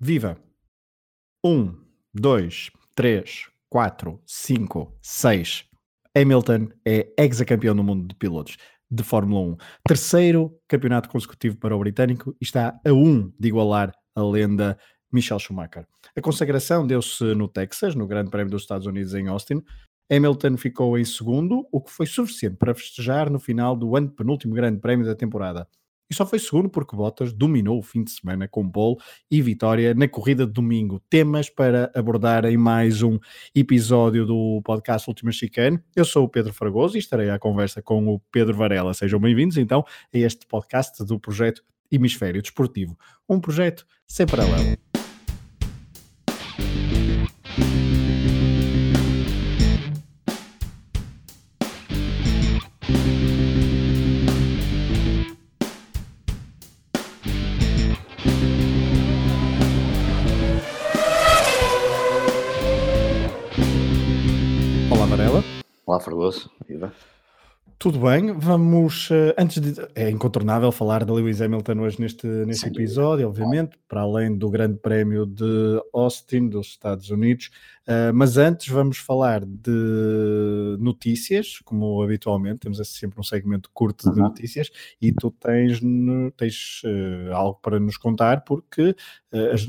Viva! 1, 2, 3, 4, 5, 6. Hamilton é ex-campeão do mundo de pilotos de Fórmula 1. Terceiro campeonato consecutivo para o britânico e está a 1 de igualar a lenda Michel Schumacher. A consagração deu-se no Texas, no Grande Prémio dos Estados Unidos em Austin. Hamilton ficou em segundo, o que foi suficiente para festejar no final do ano penúltimo Grande Prémio da temporada e só foi segundo porque Bottas dominou o fim de semana com pole e vitória na corrida de domingo. Temas para abordar em mais um episódio do podcast Última Chicane. Eu sou o Pedro Fragoso e estarei à conversa com o Pedro Varela. Sejam bem-vindos então a este podcast do projeto Hemisfério Desportivo, um projeto sem paralelo. Olá, Fragoso. Viva. Tudo bem, vamos, uh, antes de, é incontornável falar da Lewis Hamilton hoje neste, neste Sim, episódio, obviamente, para além do grande prémio de Austin, dos Estados Unidos, uh, mas antes vamos falar de notícias, como habitualmente, temos sempre um segmento curto de notícias, e tu tens, tens uh, algo para nos contar, porque as,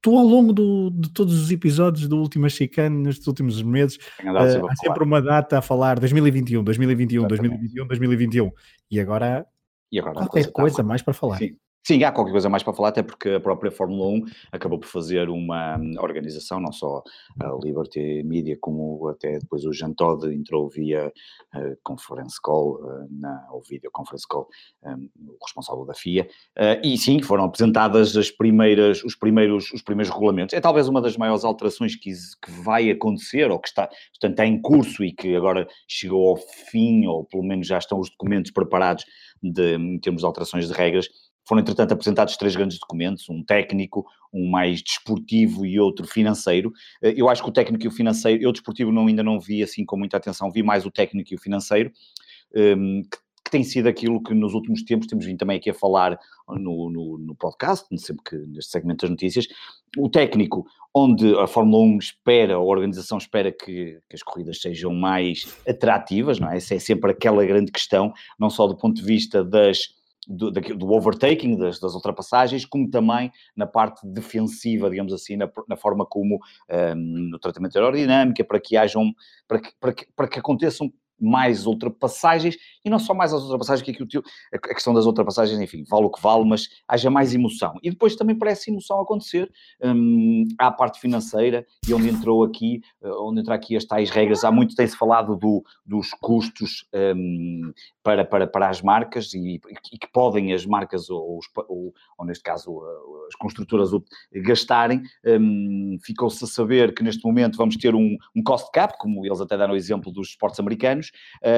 tu ao longo do, de todos os episódios do Última Chicane, nestes últimos meses, uh, há sempre uma data a falar 2021, 2021, Exatamente. 2021, 2021. E agora, e agora qualquer coisa, mais para falar. Sim. Sim, há qualquer coisa mais para falar, até porque a própria Fórmula 1 acabou por fazer uma organização, não só a Liberty Media, como até depois o Jean Todt entrou via uh, conference call, uh, na, ou video conference call, um, o responsável da FIA, uh, e sim, foram apresentadas as primeiras, os, primeiros, os primeiros regulamentos. É talvez uma das maiores alterações que, que vai acontecer, ou que está, portanto, está em curso e que agora chegou ao fim, ou pelo menos já estão os documentos preparados de, em termos de alterações de regras, foram, entretanto, apresentados três grandes documentos, um técnico, um mais desportivo e outro financeiro. Eh, eu acho que o técnico e o financeiro, eu desportivo não, ainda não vi assim com muita atenção, vi mais o técnico e o financeiro, ehm, que, tem sido aquilo que nos últimos tempos temos vindo também aqui a falar no, no, no podcast, sempre que neste segmento das notícias. O técnico, onde a Fórmula 1 espera, a organização espera que, que, as corridas sejam mais atrativas, não é? Essa é sempre aquela grande questão, não só do ponto de vista das do, do overtaking, das, das, ultrapassagens, como também na parte defensiva, digamos assim, na, na forma como um, no tratamento aerodinâmico, para que hajam, para que, para que, para que aconteçam mais ultrapassagens, e não só mais as ultrapassagens, que aqui o tio, a questão das ultrapassagens, enfim, vale o que vale, mas haja mais emoção. E depois também parece emoção acontecer hum, à parte financeira, e onde entrou aqui, eh, onde entra aqui as tais regras, há muito tem-se falado do, dos custos hum, para, para, para as marcas, e, e, que podem as marcas, ou, ou, ou neste caso as construtoras, gastarem. Hum, Ficou-se a saber que neste momento vamos ter um, um cost cap, como eles até deram o exemplo dos esportes americanos,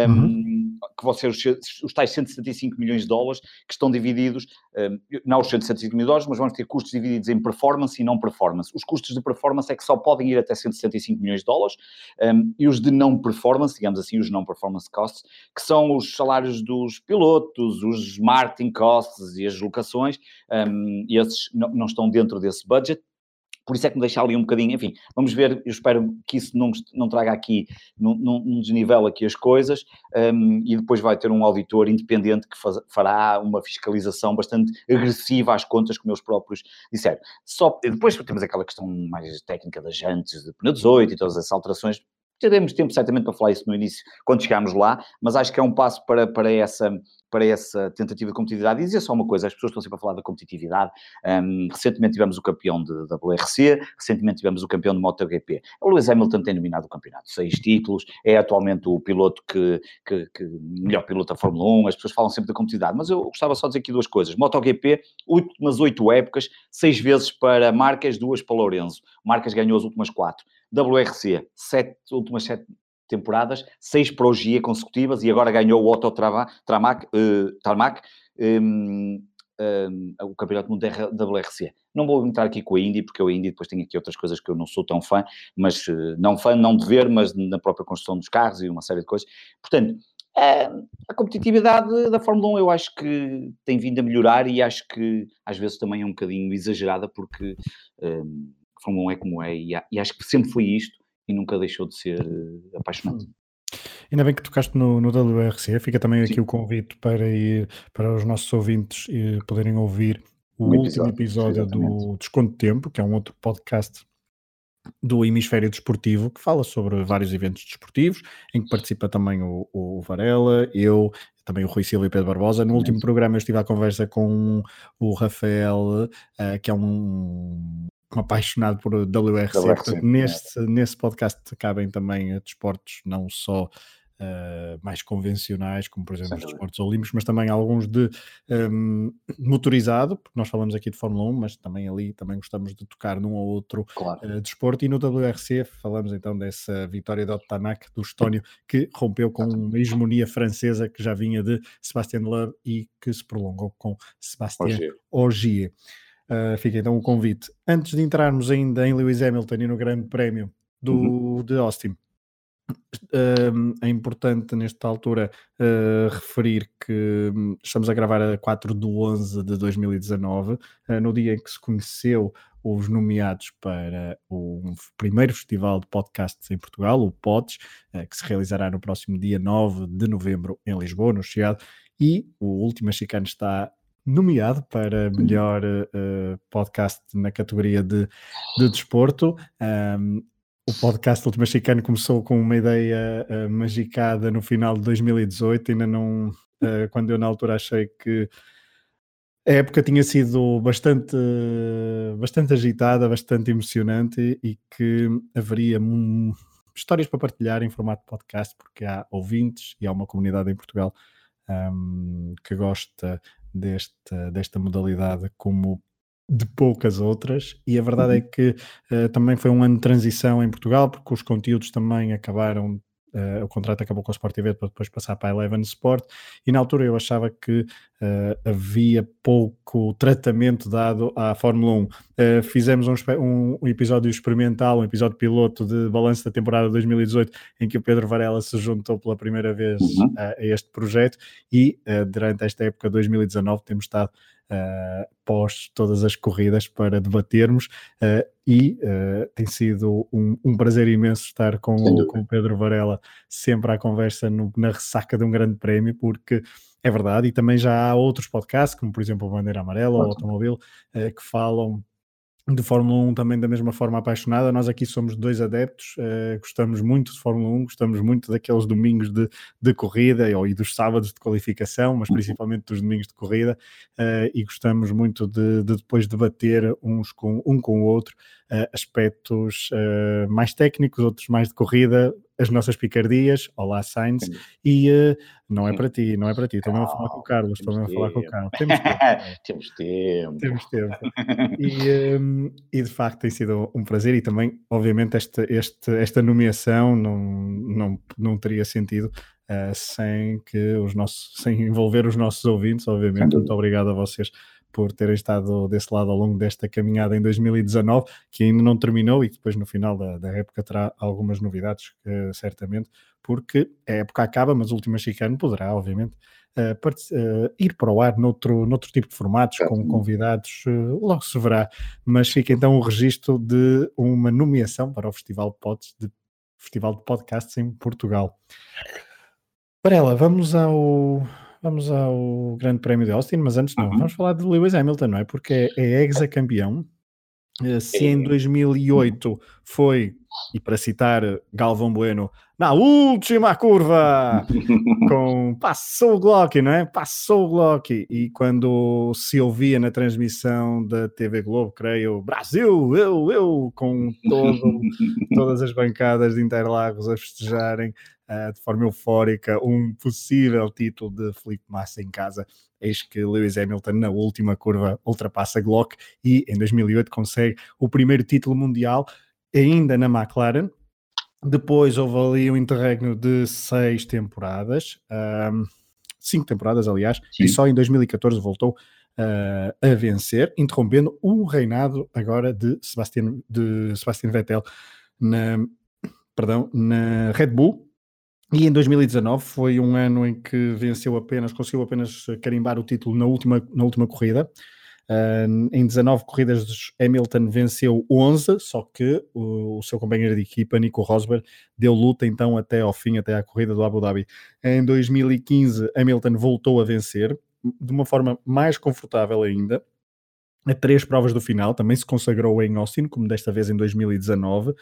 um, uhum. que vão ser os, os tais 175 milhões de dólares, que estão divididos, um, não os 175 milhões de dólares, mas vamos ter custos divididos em performance e não performance. Os custos de performance é que só podem ir até 175 milhões de dólares, um, e os de não performance, digamos assim, os não performance costs, que são os salários dos pilotos, os marketing costs e as locações, e esses não, não estão dentro desse budget por isso é que me deixa ali um bocadinho, enfim, vamos ver, eu espero que isso não, não traga aqui, não, não desnivela aqui as coisas, um, e depois vai ter um auditor independente que faz, fará uma fiscalização bastante agressiva às contas, como eles próprios disseram. Só, depois temos aquela questão mais técnica das jantes, de pneu 18 e todas essas alterações, teremos tempo certamente para falar isso no início, quando chegarmos lá, mas acho que é um passo para, para essa para essa tentativa de competitividade. E dizer só uma coisa, as pessoas estão sempre a falar da competitividade. Um, recentemente tivemos o campeão de, da WRC, recentemente tivemos o campeão de MotoGP. O Lewis Hamilton tem dominado o campeonato, seis títulos, é atualmente o piloto que, que, que melhor piloto da Fórmula 1, as pessoas falam sempre da competitividade, mas eu gostava só de dizer aqui duas coisas. MotoGP, últimas oito épocas, seis vezes para Marques, duas para Lourenço. Marques ganhou as últimas quatro. WRC, sete, últimas sete temporadas, seis para o GIA consecutivas e agora ganhou o Otto Tramac, uh, Tarmac, um, um, o Campeonato Mundial da WRC. Não vou entrar aqui com a Indy, porque a Indy depois tem aqui outras coisas que eu não sou tão fã, mas uh, não fã, não de ver, mas na própria construção dos carros e uma série de coisas. Portanto, a competitividade da Fórmula 1 eu acho que tem vindo a melhorar e acho que às vezes também é um bocadinho exagerada porque um, a Fórmula 1 é como é e, e, acho que sempre foi isto e nunca deixou de ser eh, apaixonante. Ainda bem que tocaste no, no WRC, fica também Sim. aqui o convite para ir para os nossos ouvintes e poderem ouvir o um último episódio, do Desconto de Tempo, que é um outro podcast do Hemisfério Desportivo, que fala sobre vários eventos desportivos, em que participa também o, o Varela, eu, também o Rui Silva e Pedro Barbosa. No último programa eu estive à conversa com o Rafael, uh, que é um, apaixonado por WRC. WRC Portanto, nesse, nesse podcast cabem também desportos, não só uh, mais convencionais, como por exemplo os desportos olímpicos, mas também alguns de um, motorizado, porque nós falamos aqui de Fórmula 1, mas também ali também gostamos de tocar num ou outro claro. uh, desporto. E no WRC falamos então dessa vitória de Otanak, do Estónio, que rompeu com uma hegemonia francesa que já vinha de Sebastian Loeb e que se prolongou com Sebastian Ogier. Uh, fica então o convite. Antes de entrarmos ainda em Lewis Hamilton e no Grande Prémio do, uhum. de Austin, Uh, é importante nesta altura uh, referir que hum, estamos a gravar a 4 de 11 de 2019, uh, eh, no dia em que se conheceu os nomeados para o primeiro festival de podcasts em Portugal, o PODS, eh, que se realizará no próximo dia 9 de novembro em Lisboa, no Chiado, e o Última Chicane está nomeado para melhor podcast na categoria de, de desporto. Um, o podcast Última Chicane começou com uma ideia uh, magicada no final de 2018, ainda não, uh, quando eu na altura achei que a época tinha sido bastante, bastante agitada, bastante emocionante e que haveria histórias para partilhar em formato de podcast, porque há ouvintes e há uma comunidade em Portugal um, que gosta desta, desta modalidade como de poucas outras, e a verdade é uhum. é que uh, também foi um ano de transição em Portugal, porque os conteúdos também acabaram Uh, o contrato acabou com o Sport TV para depois passar para a Eleven Sport e na altura eu achava que uh, havia pouco tratamento dado à Fórmula 1. Uh, fizemos um, um, episódio experimental, um episódio piloto de balanço da temporada 2018 em que o Pedro Varela se juntou pela primeira vez uhum. a este projeto e durante esta época 2019 temos estado uh, pós todas as corridas para debatermos uh, e uh, tem sido um, um, prazer imenso estar com o, com o, Pedro Varela sempre à conversa no, na ressaca de um grande prémio, porque é verdade, e também já há outros podcasts, como por exemplo o Bandeira Amarela ou o Automóvel, que falam de Fórmula 1 também da mesma forma apaixonada. Nós aqui somos dois adeptos, uh, gostamos muito de Fórmula 1, gostamos muito daqueles domingos de, de corrida ou, e dos sábados de qualificação, mas uhum. principalmente dos domingos de corrida, uh, e gostamos muito de, de, depois debater uns com, um com o outro uh, aspectos mais técnicos, outros mais de corrida, as nossas picardias, olá Sainz, Sim. e uh, não é para ti, não é para ti, mesmo a falar com o Carlos, mesmo a falar com o Carlos. Temos tempo. temos tempo. Temos tempo. E, um, e, de facto tem sido um prazer e também, obviamente, esta, este, esta nomeação não, não, não teria sentido uh, sem que os nossos, sem envolver os nossos ouvintes, obviamente. Muito obrigado a vocês por terem estado desse lado ao longo desta caminhada em 2019, que ainda não terminou e depois no final da, da época terá algumas novidades, uh, certamente, porque a época acaba, mas o último chicano poderá, obviamente, uh, uh, ir para o ar noutro, noutro tipo de formatos, com convidados, logo se verá, mas fica então o registro de uma nomeação para o Festival Pods, de Festival de Podcasts em Portugal. Para ela, vamos ao vamos ao Grande Prémio de Austin, mas antes não, uhum. vamos falar de Lewis Hamilton, não é? Porque é, é ex-campeão. Eh, se em 2008 foi, e para citar Galvão Bueno, na última curva, com passou o Glock, não é? Passou o Glock. E quando se ouvia na transmissão da TV Globo, creio, Brasil, eu, eu, com todo, todas as bancadas de Interlagos a festejarem, uh, de forma eufórica um possível título de Felipe Massa em casa. Eis que Lewis Hamilton, na última curva, ultrapassa Glock e em 2008 consegue o primeiro título mundial, ainda na McLaren. Depois houve ali um interregno de seis temporadas, um, cinco temporadas, aliás, Sim. e só em 2014 voltou uh, a vencer, interrompendo o reinado agora de Sebastian, de Sebastian Vettel na, perdão, na Red Bull, E em 2019 foi um ano em que venceu apenas, conseguiu apenas carimbar o título na última, na última corrida. Uh, em 19 corridas, Hamilton venceu 11, só que o, o, seu companheiro de equipa, Nico Rosberg, deu luta então até ao fim, até à corrida do Abu Dhabi. Em 2015, Hamilton voltou a vencer, de uma forma mais confortável ainda, a três provas do final, também se consagrou em Austin, como desta vez em 2019, uh,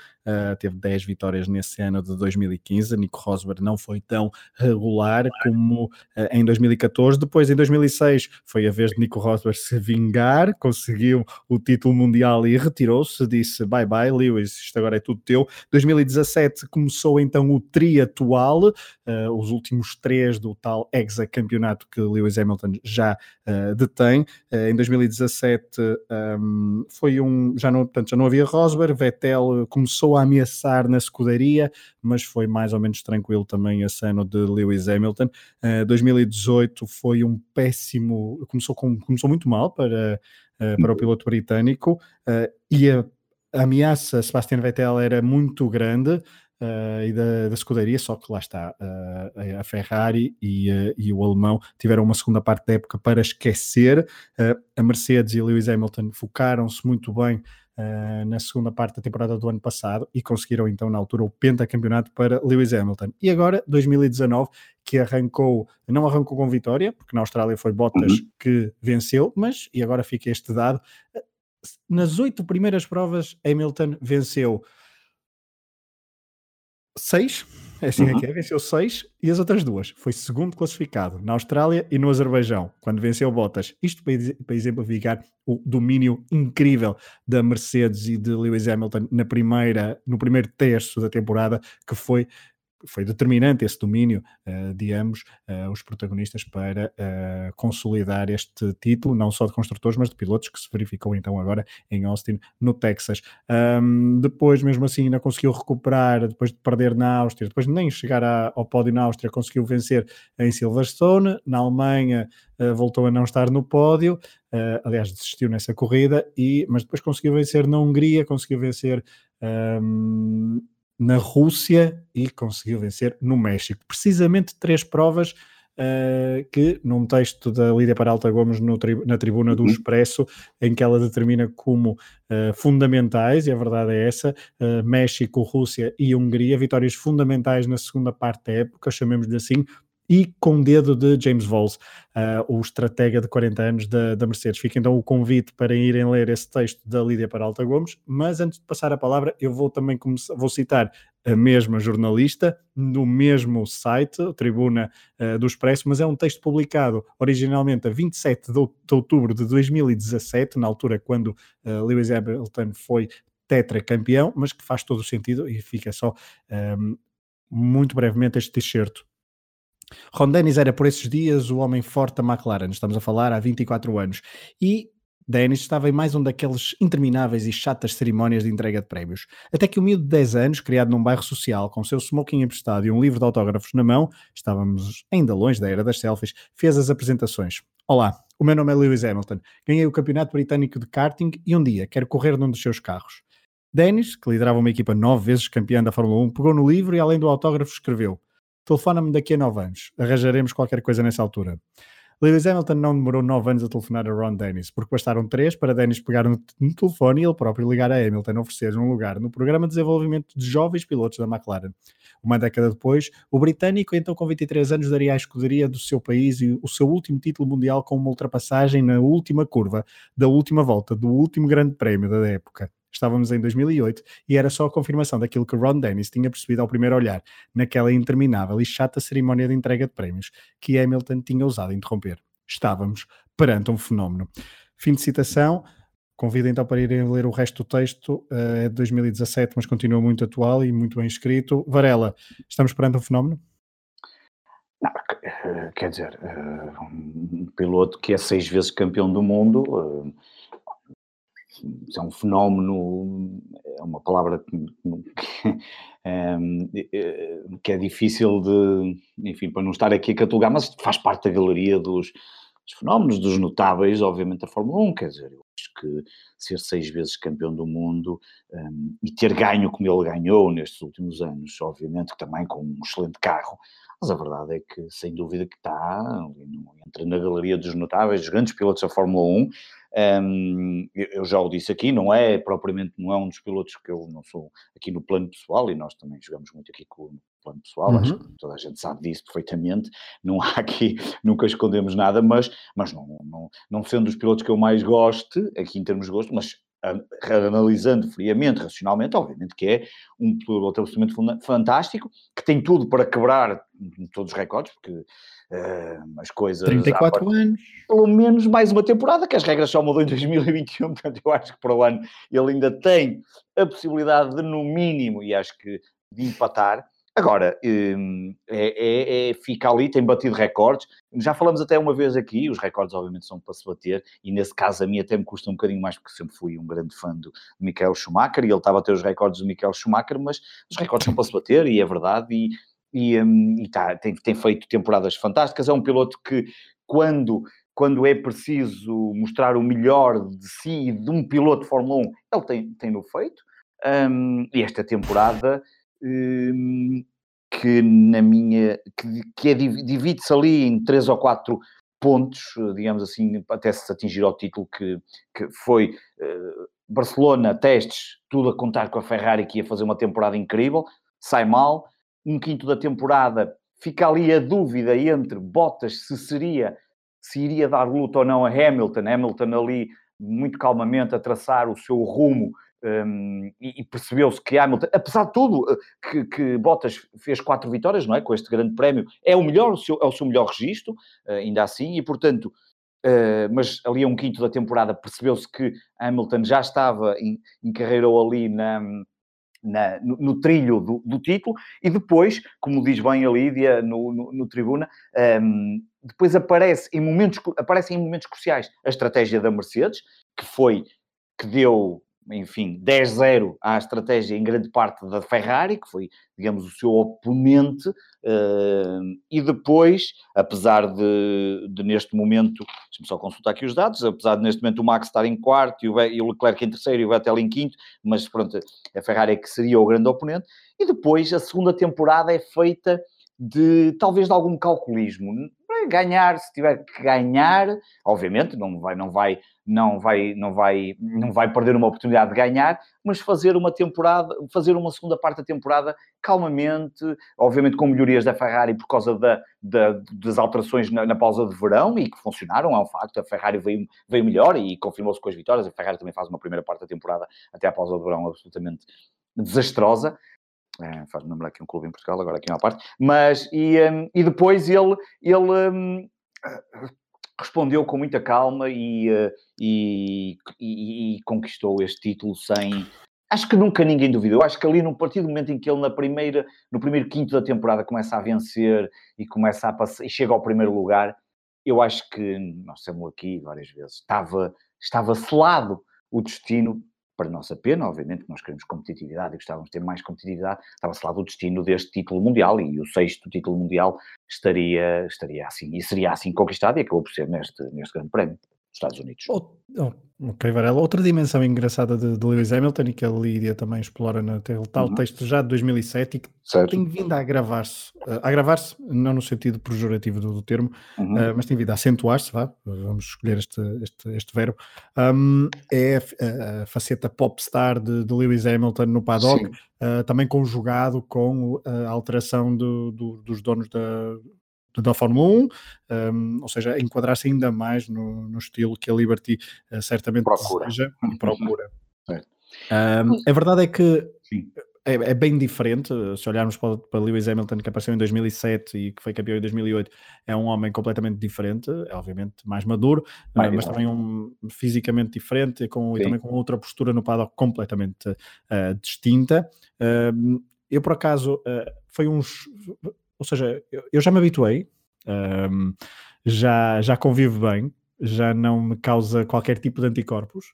teve 10 vitórias nesse ano de 2015, Nico Rosberg não foi tão regular como uh, em 2014, depois em 2006 foi a vez de Nico Rosberg se vingar, conseguiu o título mundial e retirou-se, disse bye bye Lewis, isto agora é tudo teu, 2017 começou então o tri atual, uh, os últimos três do tal exa-campeonato que Lewis Hamilton já detém, em 2017 um, foi um. Já não, portanto, já não havia Rosberg, Vettel começou a ameaçar na escuderia, mas foi mais ou menos tranquilo também esse ano de Lewis Hamilton. Uh, 2018 foi um péssimo. Começou, com, começou muito mal para, uh, para o piloto britânico uh, e a, a ameaça Sebastian Vettel era muito grande uh, e da, da escuderia, só que lá está, uh, a Ferrari e, uh, e, o alemão tiveram uma segunda parte da época para esquecer. a Mercedes e Lewis Hamilton focaram-se muito bem na segunda parte da temporada do ano passado e conseguiram então na altura o pentacampeonato para Lewis Hamilton. E agora, 2019, que arrancou, não arrancou com vitória, porque na Austrália foi Bottas uhum. que venceu, mas, e agora fica este dado, nas oito primeiras provas, Hamilton venceu seis, é assim uhum. que é, venceu seis e as outras duas foi segundo classificado na Austrália e no Azerbaijão, quando venceu Bottas. Isto para, para exemplificar o domínio incrível da Mercedes e de Lewis Hamilton na primeira, no primeiro terço da temporada, que foi foi determinante esse domínio uh, de ambos uh, os protagonistas para uh, consolidar este título, não só de construtores, mas de pilotos, que se verificou então agora em Austin, no Texas. Um, depois, mesmo assim, ainda conseguiu recuperar, depois de perder na Áustria, depois de nem chegar à, ao pódio na Áustria, conseguiu vencer em Silverstone, na Alemanha voltou a não estar no pódio, aliás, desistiu nessa corrida, e, mas depois conseguiu vencer na Hungria, conseguiu vencer. Um, na Rússia e conseguiu vencer no México. Precisamente três provas uh, que, num texto da Lídia Paralta Gomes no, na tribuna do uhum. Expresso, em que ela determina como uh, fundamentais, e a verdade é essa, uh, México, Rússia e Hungria, vitórias fundamentais na segunda parte da época, chamemos-lhe assim, e com dedo de James Vols, uh, o estratega de 40 anos da, da, Mercedes. Fica então o convite para irem ler esse texto da Lídia Peralta Gomes, mas antes de passar a palavra, eu vou também começar, vou citar a mesma jornalista no mesmo site, Tribuna uh, do Expresso, mas é um texto publicado originalmente a 27 de, outubro de 2017, na altura quando uh, Lewis Hamilton foi tetracampeão, mas que faz todo o sentido e fica só um, muito brevemente este t-shirt Ron Dennis era por esses dias o homem forte da McLaren, estamos a falar há 24 anos, e Dennis estava em mais um daqueles intermináveis e chatas cerimónias de entrega de prémios. Até que o miúdo de 10 anos, criado num bairro social, com seu smoking emprestado e um livro de autógrafos na mão, estávamos ainda longe da era das selfies, fez as apresentações. Olá, o meu nome é Lewis Hamilton, ganhei o campeonato britânico de karting e um dia quero correr num dos seus carros. Dennis, que liderava uma equipa nove vezes campeã da Fórmula 1, pegou no livro e além do autógrafo escreveu telefona-me daqui a 9 anos, arranjaremos qualquer coisa nessa altura. Lewis Hamilton não demorou 9 anos a telefonar a Ron Dennis, porque bastaram 3 para Dennis pegar no, no telefone e ele próprio ligar a Hamilton, oferecer um lugar no programa de desenvolvimento de jovens pilotos da McLaren. Uma década depois, o britânico, então com 23 anos, daria à escuderia do seu país e o seu último título mundial com uma ultrapassagem na última curva da última volta do último grande prémio da época. Estávamos em 2008 e era só a confirmação daquilo que Ron Dennis tinha percebido ao primeiro olhar, naquela interminável e chata cerimónia de entrega de prémios que Hamilton tinha ousado interromper. Estávamos perante um fenómeno. Fim de citação. Convido então para irem ler o resto do texto, eh, é de 2017, mas continua muito atual e muito bem escrito. Varela, estamos perante um fenómeno? Não, eh, quer dizer, eh, um piloto que é seis vezes campeão do mundo, é um fenómeno, é uma palavra que, ehm, que, é difícil de, enfim, para não estar aqui a catalogar, mas faz parte da galeria dos, dos fenómenos, dos notáveis, obviamente, da Fórmula 1, quer dizer, eu acho que ser seis vezes campeão do mundo um, e ter ganho como ele ganhou nestes últimos anos, obviamente também com um excelente carro, mas a verdade é que, sem dúvida, que está, entra na galeria dos notáveis, dos grandes pilotos da Fórmula 1. Um, eu já o disse aqui, não é propriamente, não é um dos pilotos que eu não sou aqui no plano pessoal, e nós também jogamos muito aqui com o plano pessoal, uhum. acho que toda a gente sabe disso perfeitamente, não há aqui, nunca escondemos nada, mas, mas não, não, não sendo dos pilotos que eu mais gosto, aqui em termos de gosto, mas analisando friamente, racionalmente, obviamente que é um piloto absolutamente fantástico, que tem tudo para quebrar todos os recordes, porque uh, as coisas... 34 parte, anos. Pelo menos mais uma temporada, que as regras só mudam em 2021, portanto eu acho que para o ano ele ainda tem a possibilidade de, no mínimo, e acho que de empatar, Agora, hum, é, é, é, fica ali, tem batido recordes. Já falamos até uma vez aqui, os recordes obviamente são para se bater, e nesse caso a mim até me custa um bocadinho mais, porque sempre fui um grande fã do Michael Schumacher, e ele estava a ter os recordes do Michael Schumacher, mas os recordes são para se bater, e é verdade, e, e, um, e tá, tem, tem feito temporadas fantásticas. É um piloto que, quando quando é preciso mostrar o melhor de si e de um piloto de Fórmula 1, ele tem, tem no feito. Um, e esta temporada Hum, que na minha que, que é, divide-se ali em três ou quatro pontos, digamos assim, até se atingir ao título que, que foi uh, Barcelona, testes, tudo a contar com a Ferrari que ia fazer uma temporada incrível, sai mal, um quinto da temporada fica ali a dúvida entre Bottas se seria, se iria dar luta ou não a Hamilton, Hamilton ali muito calmamente a traçar o seu rumo um, e, e percebeu-se que Hamilton, apesar de tudo, eh, que, que, Bottas fez quatro vitórias, não é? Com este grande prémio, é o melhor, o seu, é o seu melhor registro, uh, ainda assim, e portanto, uh, mas ali a um quinto da temporada percebeu-se que Hamilton já estava em, carreira ali na, na, no, no, trilho do, do, título, e depois, como diz bem a Lídia no, no, no tribuna, um, depois aparece em momentos, aparece em momentos cruciais a estratégia da Mercedes, que foi, que deu enfim, 10-0 à estratégia em grande parte da Ferrari, que foi, digamos, o seu oponente, uh, e depois, apesar de, de neste momento, deixa-me só consultar aqui os dados, apesar de neste momento o Max estar em quarto e o Leclerc em terceiro e o Vettel em quinto, mas pronto, a Ferrari é que seria o grande oponente, e depois a segunda temporada é feita de talvez de algum calculismo. Ganhar, se tiver que ganhar, obviamente não vai, não vai, não vai, não vai, não vai perder uma oportunidade de ganhar, mas fazer uma temporada, fazer uma segunda parte da temporada calmamente, obviamente com melhorias da Ferrari por causa da, da das alterações na, na, pausa de verão e que funcionaram, é um facto. A Ferrari veio, veio melhor e confirmou-se com as vitórias. A Ferrari também faz uma primeira parte da temporada até a pausa de verão absolutamente desastrosa. É, Faz-me lembrar aqui um clube em Portugal, agora aqui uma parte. Mas, e, um, e depois ele, ele um, respondeu com muita calma e, uh, e, e, e, conquistou este título sem. Acho que nunca ninguém duvidou. Acho que ali, no partir do momento em que ele, na primeira, no primeiro quinto da temporada, começa a vencer e começa a passar, e chega ao primeiro lugar, eu acho que, nós estamos aqui várias vezes, estava, estava selado o destino para nossa pena, obviamente, que nós queremos competitividade e gostávamos de ter mais competitividade, estava-se lá do destino deste título mundial e o sexto título mundial estaria, estaria assim, e seria assim conquistado e acabou por ser neste, neste grande prémio. Estados Unidos. Oh, oh, ok, Varela. Outra dimensão engraçada de, de, Lewis Hamilton e que a Lídia também explora no tal uhum. texto já de 2007 e que certo. tem vindo a agravar-se, a agravar-se, não no sentido pejorativo do, do termo, uhum. uh, mas tem vindo a acentuar-se, vá, vamos escolher este, este, este verbo, um, é a, a, faceta popstar de, de Lewis Hamilton no paddock, uh, também conjugado com a alteração do, do, dos donos da, da Fórmula 1, um, ou seja, enquadrar-se ainda mais no, no, estilo que a Liberty uh, certamente procura. deseja e procura. Um, a verdade é que é, é, bem diferente, se olharmos para, para Lewis Hamilton, que apareceu em 2007 e que foi campeão em 2008, é um homem completamente diferente, é obviamente mais maduro, uh, mas também um, fisicamente diferente com, e também com outra postura no paddock completamente uh, distinta. Uh, eu, por acaso, uh, foi uns ou seja, eu, já me habituei, um, já, já convivo bem, já não me causa qualquer tipo de anticorpos.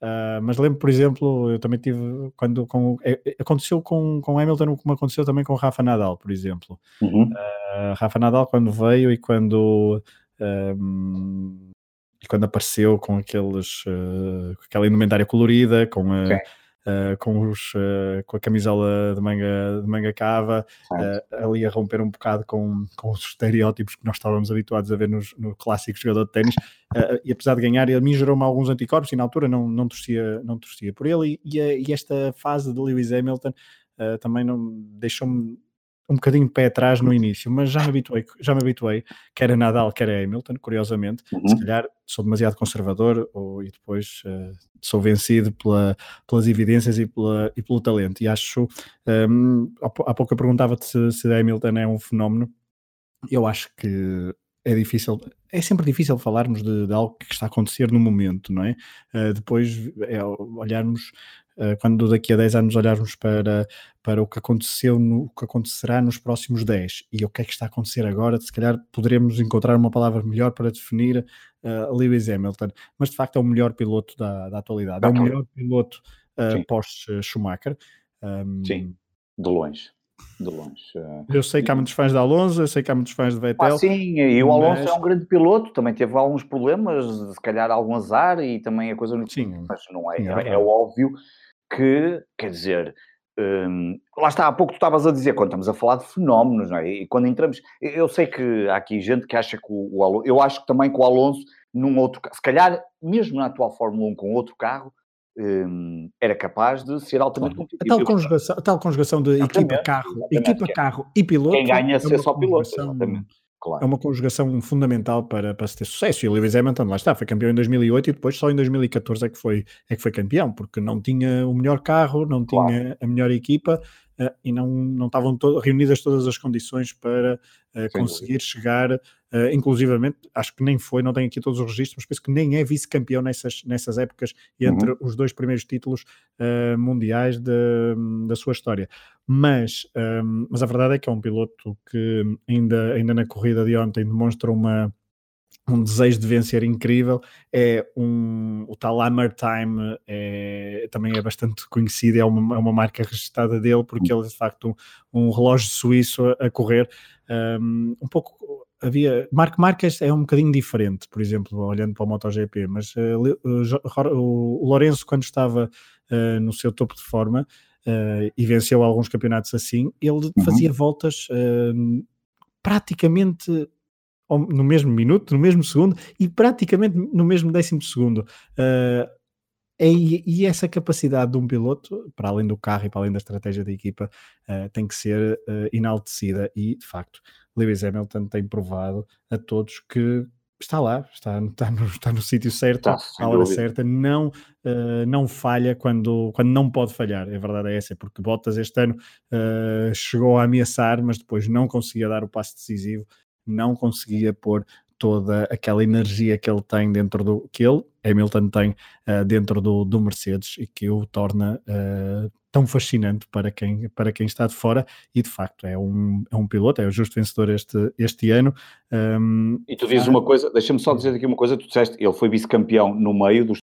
Uh, mas lembro, por exemplo, eu também tive quando com, é, aconteceu com, com Hamilton como aconteceu também com Rafa Nadal, por exemplo. Uhum. Uh, Rafa Nadal, quando veio e quando Um, e quando apareceu com aqueles, uh, aquela indumentária colorida, com a. Okay uh, com, os, uh, com a camisola de manga, de manga cava, uh, ali a romper um bocado com, com os estereótipos que nós estávamos habituados a ver nos, no clássico jogador de ténis, e apesar de ganhar, ele me gerou-me alguns anticorpos e na altura não, não, torcia, não torcia por ele, e, e, e esta fase de Lewis Hamilton também não deixou-me um bocadinho pé atrás no início, mas já me habituei, já me habituei, quer a Nadal, quer a Hamilton, curiosamente, uhum. se calhar sou demasiado conservador ou, e depois uh, sou vencido pela, pelas evidências e, pela, e pelo talento, e acho, um, há pouco eu perguntava-te se, se a Hamilton é um fenómeno, eu acho que é difícil, é sempre difícil falarmos de, de, algo que está a acontecer no momento, não é? Uh, depois é olharmos quando daqui a 10 anos olharmos para, para o que aconteceu, no, o que acontecerá nos próximos 10 e o que é que está a acontecer agora, se calhar poderemos encontrar uma palavra melhor para definir uh, Lewis Hamilton, mas de facto é o melhor piloto da, da atualidade, é o melhor piloto uh, pós-Schumacher. Um, Sim, de longe. De longe. Eu sei que há muitos fãs de Alonso, eu sei que há muitos fãs de Vettel. Ah, sim, e o Alonso mas... é um grande piloto, também teve alguns problemas, se calhar algum azar e também a coisa não. Sim, mas não é, sim, é, é, é óbvio que, quer dizer, hum, lá está, há pouco tu estavas a dizer, quando estamos a falar de fenómenos, não é? E quando entramos, eu sei que há aqui gente que acha que o, o Alonso, eu acho que também que o Alonso, num outro, se calhar, mesmo na atual Fórmula 1 com outro carro, hum, era capaz de ser altamente claro. competitivo. A tal conjugação, a tal conjugação de equipa-carro, equipa-carro e piloto. Quem ganha é ser só piloto, exatamente. Claro. É uma conjugação fundamental para, para se ter sucesso. E o Lewis Hamilton, lá está, foi campeão em 2008 e depois só em 2014 é que foi, é que foi campeão, porque não tinha o melhor carro, não claro. tinha a melhor equipa uh, e não, não estavam to reunidas todas as condições para uh, conseguir chegar, uh, inclusivamente, acho que nem foi, não tenho aqui todos os registros, mas penso que nem é vice-campeão nessas, nessas épocas entre uhum. os dois primeiros títulos mundiais de, da sua história. Mas, um, mas a verdade é que é um piloto que ainda, ainda na corrida de ontem demonstra uma um desejo de vencer incrível, é um, o tal Hammer Time é, também é bastante conhecido, é uma, é uma marca registrada dele, porque ele é de facto um, um relógio suíço a, a correr, um, um, pouco havia, Marco Marques é um bocadinho diferente, por exemplo, olhando para o MotoGP, mas uh, o, o Lourenço quando estava uh, no seu topo de forma uh, e venceu alguns campeonatos assim, ele uhum. fazia voltas praticamente no mesmo minuto, no mesmo segundo e praticamente no mesmo décimo segundo. Uh, e, e, essa capacidade de um piloto, para além do carro e para além da estratégia da equipa, uh, tem que ser uh, enaltecida. E, de facto, Lewis Hamilton tem provado a todos que está lá, está, está no, está no sítio certo, à hora certa, não, uh, não falha quando, quando não pode falhar. A verdade é essa, porque Bottas este ano uh, chegou a ameaçar, mas depois não conseguia dar o passo decisivo não conseguia pôr toda aquela energia que ele tem dentro do que ele, Hamilton tem uh, dentro do, do Mercedes e que o torna uh, tão fascinante para quem, para quem está de fora e de facto é um, é um piloto, é o justo vencedor este, este ano. Um, e tu dizes uma coisa, deixa-me só dizer aqui uma coisa, tu disseste, ele foi vice-campeão no meio dos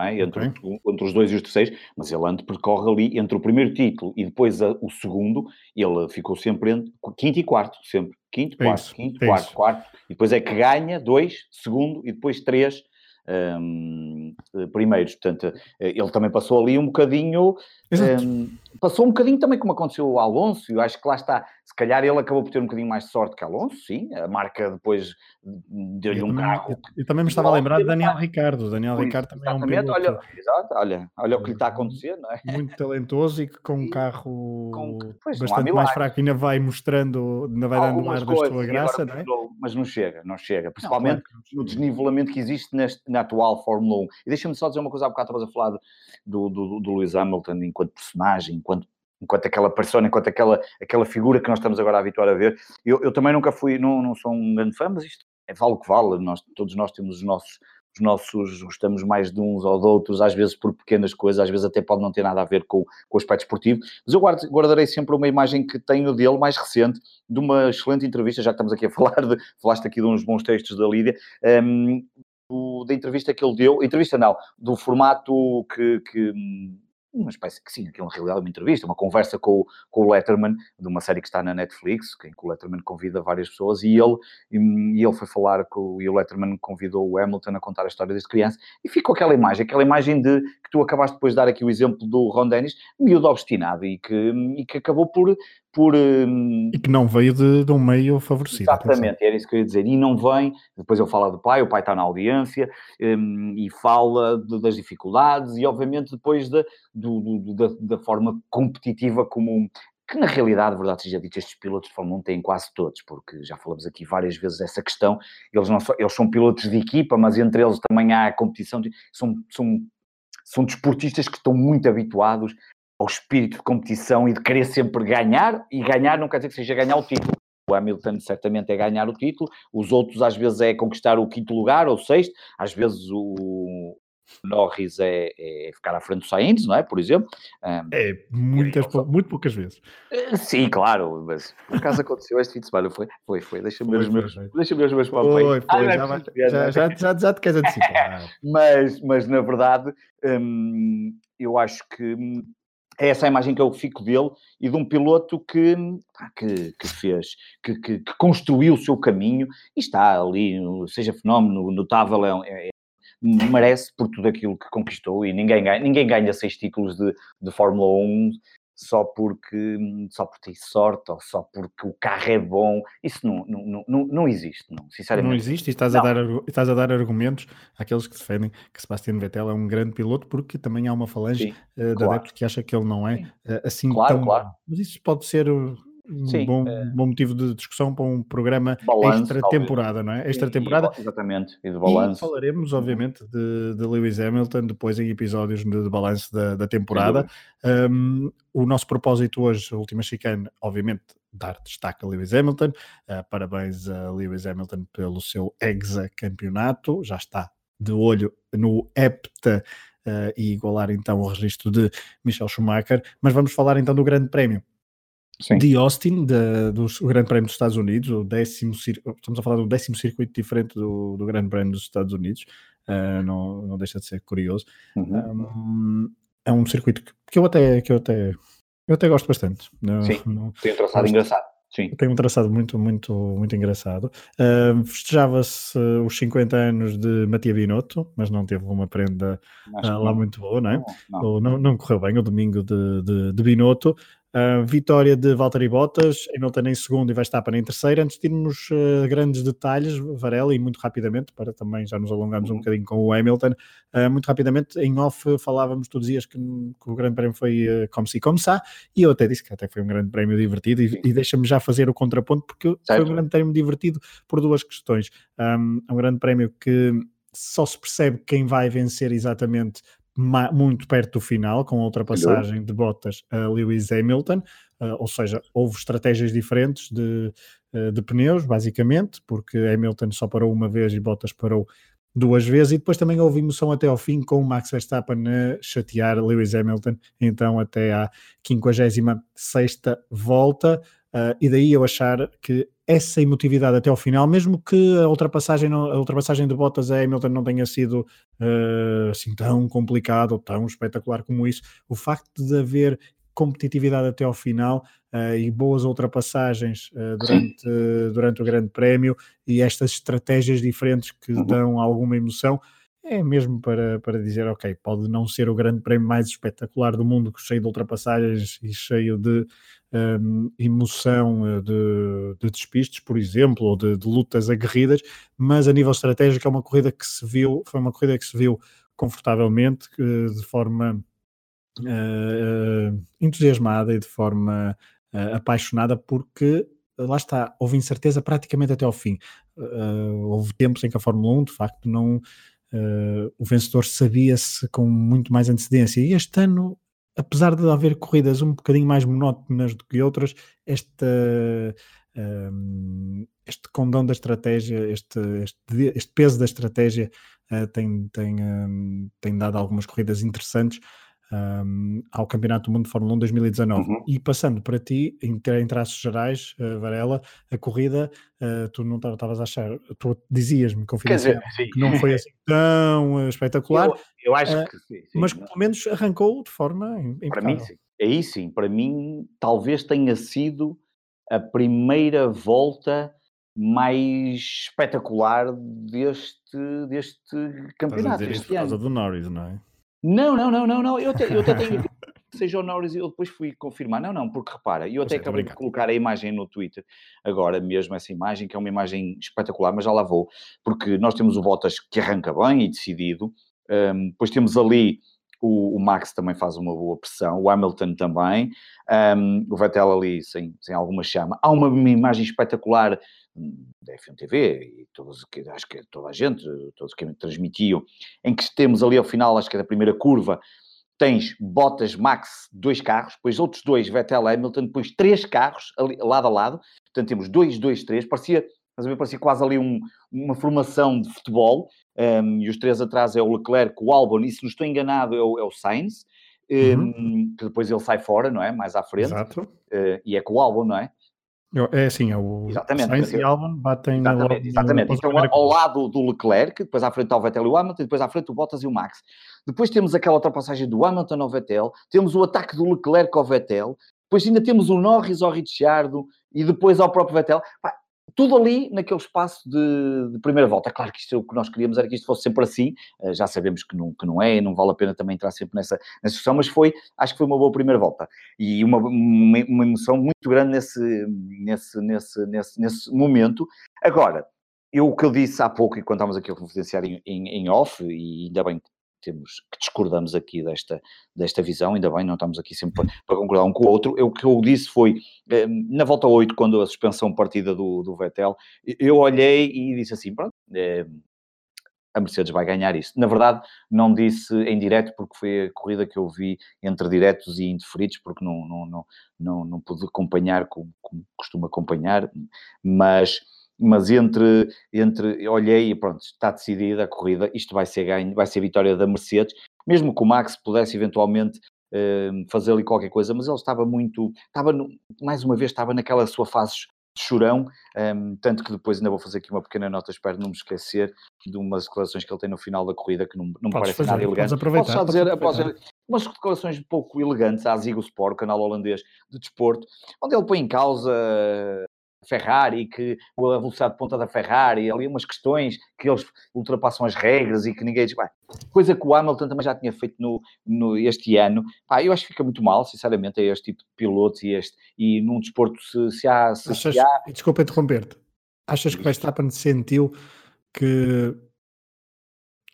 é? entre, okay. entre, os dois e os terceiros, mas ele antes percorre ali entre o primeiro título e depois a, o segundo, ele ficou sempre entre quinto e quarto, sempre. Quinto, quarto, isso, quinto, quarto, quarto, e depois é que ganha dois, segundo e depois três um, primeiros. Portanto, eh, ele também passou ali um bocadinho. Um, passou um bocadinho também como aconteceu o Alonso, eu acho que lá está. Se calhar ele acabou por ter um bocadinho mais de sorte que Alonso, sim. A marca depois deu-lhe um carro. Eu, também me estava a lembrar de Daniel Ricardo. Daniel Ricardo também é um piloto. Olha, exato, olha, olha o que lhe está a acontecer, não é? Muito talentoso e que com um carro com, pois, bastante mais fraco ainda vai mostrando, ainda vai dando ar da sua graça, não é? Mas não chega, não chega. Principalmente não, claro no desnivelamento que existe neste, na atual Fórmula 1. E deixa-me só dizer uma coisa, há bocado estavas a falar do, do, do Lewis Hamilton enquanto personagem, enquanto enquanto aquela persona, enquanto aquela, aquela figura que nós estamos agora a habituar a ver. Eu, eu também nunca fui, não, não sou um grande fã, mas isto é, vale o que vale, nós, todos nós temos os nossos, os nossos, gostamos mais de uns ou de outros, às vezes por pequenas coisas, às vezes até pode não ter nada a ver com, com o aspecto esportivo, mas eu guardo, guardarei sempre uma imagem que tenho dele, mais recente, de uma excelente entrevista, já que estamos aqui a falar, de, falaste aqui de uns bons textos da Lídia, um, do, da entrevista que ele deu, entrevista não, do formato que, que uma espécie que sim, aquilo na realidade é uma entrevista, uma conversa com, com o Letterman, de uma série que está na Netflix, em que o Letterman convida várias pessoas, e ele, e, ele foi falar com, e o Letterman convidou o Hamilton a contar a história desde criança, e ficou aquela imagem, aquela imagem de, que tu acabaste depois de dar aqui o exemplo do Ron Dennis, miúdo obstinado, e que, e que acabou por... por um... E que não veio de, de um meio favorecido. Exatamente, era isso que eu ia dizer, e não vem, depois eu falo do pai, o pai está na audiência, um, e fala de, das dificuldades, e obviamente depois de, do, do, da, da forma competitiva como, que na realidade, verdade seja dita, estes pilotos de Fórmula 1 têm quase todos, porque já falamos aqui várias vezes dessa questão, eles, não só, eles são pilotos de equipa, mas entre eles também há a competição, de, são, são, são desportistas que estão muito habituados ao espírito de competição e de querer sempre ganhar, e ganhar não quer dizer que seja ganhar o título. O Hamilton certamente é ganhar o título, os outros às vezes é conquistar o quinto lugar ou sexto, às vezes o, Norris é, é, ficar à frente do Sainz, não é? Por exemplo. É, muitas, pou, muito poucas vezes. Eh, sim, claro, mas por acaso aconteceu este fim de semana, foi? Foi, foi. Deixa-me ver os meus, deixa ver os meus papéis. Foi, foi, ah, já, já, já, já, já, te queres antecipar. mas, mas, na verdade, hum, eu acho que hum, é essa a imagem que eu fico dele e de um piloto que, que, que fez, que, que, que, construiu o seu caminho e está ali, seja fenómeno notável, é, é, merece por tudo aquilo que conquistou e ninguém ganha, ninguém ganha seis títulos de, de Fórmula 1 só porque, só por ter sorte ou só porque o carro é bom. Isso não, não, não, não existe, não, sinceramente. Não existe e estás, A dar, estás a dar argumentos àqueles que defendem que Sebastian Vettel é um grande piloto porque também há uma falange uh, de adeptos que acha que ele não é uh, assim claro, tão... Claro. Mas isso pode ser um Sim, bom, é... bom motivo de discussão para um programa extra-temporada, não é? Extra-temporada. Exatamente, e de balanço. Falaremos, uhum. obviamente, de, de Lewis Hamilton depois em episódios de, de balanço da, da temporada. Um, o nosso propósito hoje, a última chicane, obviamente, dar destaque a Lewis Hamilton. Uh, parabéns a Lewis Hamilton pelo seu exa-campeonato. Já está de olho no hepta uh, e igualar então o registro de Michel Schumacher. Mas vamos falar então do Grande Prémio Sim. de Austin, de, do Grande Prémio dos Estados Unidos, o décimo, estamos a falar do décimo circuito diferente do, do Grande Prémio dos Estados Unidos, uh, não, não deixa de ser curioso. Uhum. Um, é um circuito que, que, eu até que eu até eu até gosto bastante. Sim, não, tem um traçado engraçado. Sim. Tem um traçado muito, muito, muito engraçado. Uh, Festejava-se os 50 anos de Matia Binotto, mas não teve uma prenda uh, lá muito boa, não é? Não, não. não, não correu bem o domingo de, de, de Binotto. Uh, vitória de Valtteri Bottas, Hamilton em segundo e vai estar para em terceiro. Antes de irmos uh, grandes detalhes, Varela, e muito rapidamente, para também já nos alongarmos um uhum. bocadinho com o Hamilton, uh, muito rapidamente, em off falávamos, tu dizias que, que o grande prémio foi uh, como se começar, e eu até disse que até foi um grande prémio divertido, e, e deixa-me já fazer o contraponto, porque certo. foi um grande prémio divertido por duas questões. Um, é um grande prémio que só se percebe quem vai vencer exatamente muito perto do final, com a ultrapassagem de Bottas a Lewis Hamilton, uh, ou seja, houve estratégias diferentes de, uh, de pneus, basicamente, porque Hamilton só parou uma vez e Bottas parou duas vezes, e depois também houve emoção até ao fim com o Max Verstappen a chatear Lewis Hamilton, então até à 56 volta, uh, e daí eu achar que essa emotividade até ao final, mesmo que a ultrapassagem, a ultrapassagem de Bottas a Hamilton não tenha sido uh, assim tão complicado ou tão espetacular como isso, o facto de haver competitividade até ao final uh, e boas ultrapassagens uh, durante, durante o Grande Prémio e estas estratégias diferentes que uhum. dão alguma emoção, é mesmo para, para dizer, ok, pode não ser o grande prémio mais espetacular do mundo, cheio de ultrapassagens e cheio de um, emoção eh, de, de, despistes, por exemplo, ou de, de, lutas aguerridas, mas a nível estratégico é uma corrida que se viu, foi uma corrida que se viu confortavelmente, de forma uh, entusiasmada e de forma uh, apaixonada, porque lá está, houve incerteza praticamente até ao fim. Uh, houve tempos em que a Fórmula 1, de facto, não Uh, o vencedor sabia-se com muito mais antecedência. E este ano, apesar de haver corridas um bocadinho mais monótonas do que outras, esta, um, este condão da estratégia, este, este, este peso da estratégia uh, tem, tem, um, tem dado algumas corridas interessantes. Um, ao Campeonato do Mundo de Fórmula 1 2019. Uhum. E passando para ti, em, em traços gerais, uh, Varela, a corrida, uh, tu não estavas a achar, tu dizias-me confidencial que não foi assim tão espetacular. Eu, eu acho que sim, sim, Mas pelo menos arrancou de forma impecável. Para mim, sim. Aí sim, para mim, talvez tenha sido a primeira volta mais espetacular deste, deste campeonato. Estás a dizer por causa do Norris, não é? Não, não, não, não, não. Eu, te, eu até tenho seja o Norris e eu depois fui confirmar. Não, não, porque repara, eu até acabei de colocar a imagem no Twitter, agora mesmo essa imagem, que é uma imagem espetacular, mas já lá vou, porque nós temos o Bottas que arranca bem e decidido, um, depois temos ali o, o, Max também faz uma boa pressão, o Hamilton também, um, o Vettel ali sem, sem alguma chama. Há uma, uma imagem espetacular hum, da F1 TV e todos, acho que toda a gente, todos que me transmitiam, em que temos ali ao final, acho que é da primeira curva, tens Bottas, Max, dois carros, depois outros dois, Vettel, Hamilton, depois três carros ali, lado a lado, portanto temos dois, dois, três, parecia Estás a ver? Parecia quase ali um, uma formação de futebol. Um, e os três atrás é o Leclerc, o Albon, e se não estou enganado é o, é o Sainz, um, uhum. que depois ele sai fora, não é? Mais à frente. Exato. Uh, e é com o Albon, não é? É assim, é o exatamente, Sainz e Albon batem exatamente, no, exatamente. então, ao, ao lado do Leclerc, depois à frente está o Vettel e o Hamilton, depois à frente o Bottas e o Max. Depois temos aquela ultrapassagem do Hamilton ao Vettel, temos o ataque do Leclerc ao Vettel, depois ainda temos o Norris ao Ricciardo e depois ao próprio Vettel. Pá, tudo ali naquele espaço de, de, primeira volta. Claro que isto é o que nós queríamos, era que isto fosse sempre assim, uh, já sabemos que não, que não é, e não vale a pena também entrar sempre nessa, nessa discussão, mas foi, acho que foi uma boa primeira volta e uma, uma, uma emoção muito grande nesse, nesse, nesse, nesse, nesse momento. Agora, eu o que eu disse há pouco, e quando estávamos aqui a confidenciar em, em, em off, e ainda bem temos que discordamos aqui desta, desta visão, ainda bem, não estamos aqui sempre para, para concordar um com o outro. Eu, o que eu disse foi, eh, na volta 8, quando a suspensão partida do, do Vettel, eu olhei e disse assim, pronto, é, a Mercedes vai ganhar isso. Na verdade, não disse em direto, porque foi a corrida que eu vi entre diretos e indeferidos, porque não, não, não, não, não pude acompanhar como, como costumo acompanhar, mas mas entre, entre olhei e pronto, está decidida a corrida, isto vai ser ganho, vai ser vitória da Mercedes, mesmo que o Max pudesse eventualmente uh, fazer ali qualquer coisa, mas ele estava muito, estava, no, mais uma vez, estava naquela sua fase de chorão, um, tanto que depois ainda vou fazer aqui uma pequena nota, espero não me esquecer de umas declarações que ele tem no final da corrida que não, não me parece nada elegante. Posso só dizer, após umas declarações um pouco elegantes à Zigo Sport, canal holandês de desporto, onde ele põe em causa Ferrari, que a velocidade de ponta da Ferrari, ali umas questões que eles ultrapassam as regras e que ninguém diz, bem, coisa que o Hamilton também já tinha feito no, no, este ano. Pá, eu acho que fica muito mal, sinceramente, a este tipo de pilotos e, este, e num desporto se, se há... Se, Achas, se há... Desculpa interromper-te. Achas que Verstappen sentiu que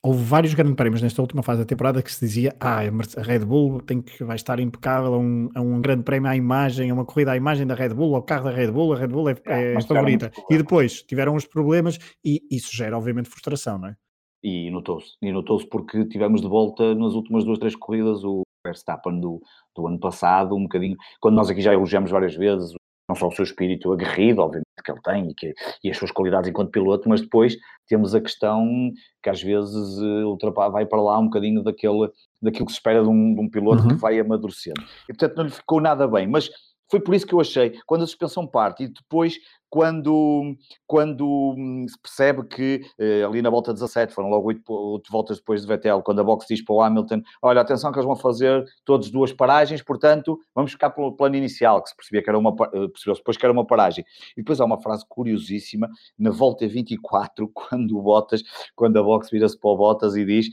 houve vários grandes prémios nesta última fase da temporada que se dizia ah, a Red Bull tem que, vai estar impecável, é um, é um grande prémio à imagem, é uma corrida à imagem da Red Bull, ao carro da Red Bull, a Red Bull é, é, é favorita. E depois tiveram os problemas e isso gera obviamente frustração, não é? E notou-se, e notou-se porque tivemos de volta nas últimas duas, três corridas o Verstappen do, do ano passado, um bocadinho, quando nós aqui já elogiamos várias vezes não só o seu espírito aguerrido, obviamente, que ele tem e, que, e as suas qualidades enquanto piloto, mas depois temos a questão que às vezes uh, vai para lá um bocadinho daquele, daquilo que se espera de um, de um piloto uhum. que vai amadurecendo. E portanto não lhe ficou nada bem, mas foi por isso que eu achei, quando a suspensão parte e depois quando, quando hum, se percebe que eh, ali na volta 17, foram logo 8, 8 voltas depois de Vettel, quando a box diz para o Hamilton: olha, atenção que eles vão fazer todas duas paragens, portanto, vamos ficar pelo plano inicial, que se percebia que era uma, eh, percebeu depois que era uma paragem. E depois há uma frase curiosíssima na volta 24, quando o Bottas, quando a box vira-se para o Bottas e diz: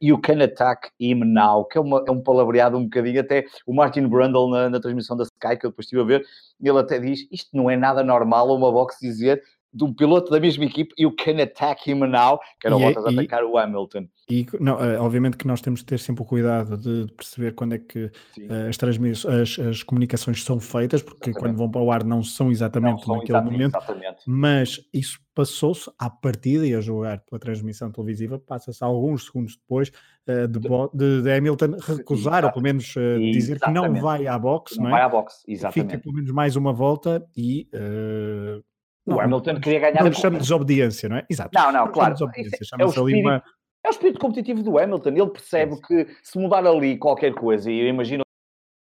You can attack him now, que é, uma, é um palavreado um bocadinho, até o Martin Brundle na, na transmissão da Sky, que eu depois estive a ver, ele até diz: Isto não é nada normal uma box dizer de um piloto da mesma equipe, you can attack him now, que era o Bottas e, atacar o Hamilton. E, não, eh, obviamente que nós temos de ter sempre o cuidado de perceber quando é que uh, as, as, as, comunicações são feitas, porque exatamente. quando vão para o ar não são exatamente não são naquele exatamente, momento, exatamente. mas isso passou-se à partida e a jogar pela transmissão televisiva, passa-se alguns segundos depois uh, de, de, de, Hamilton recusar, ou pelo menos uh, dizer que não vai à boxe, não, não é? vai à boxe, exatamente. Fica pelo menos mais uma volta e não, o Hamilton queria ganhar não chama de desobediência, não é? Exato. Não, não, claro. Desobediência. É Chama-se ali uma, É o espírito competitivo do Hamilton. Ele percebe que se mudar ali qualquer coisa, e eu imagino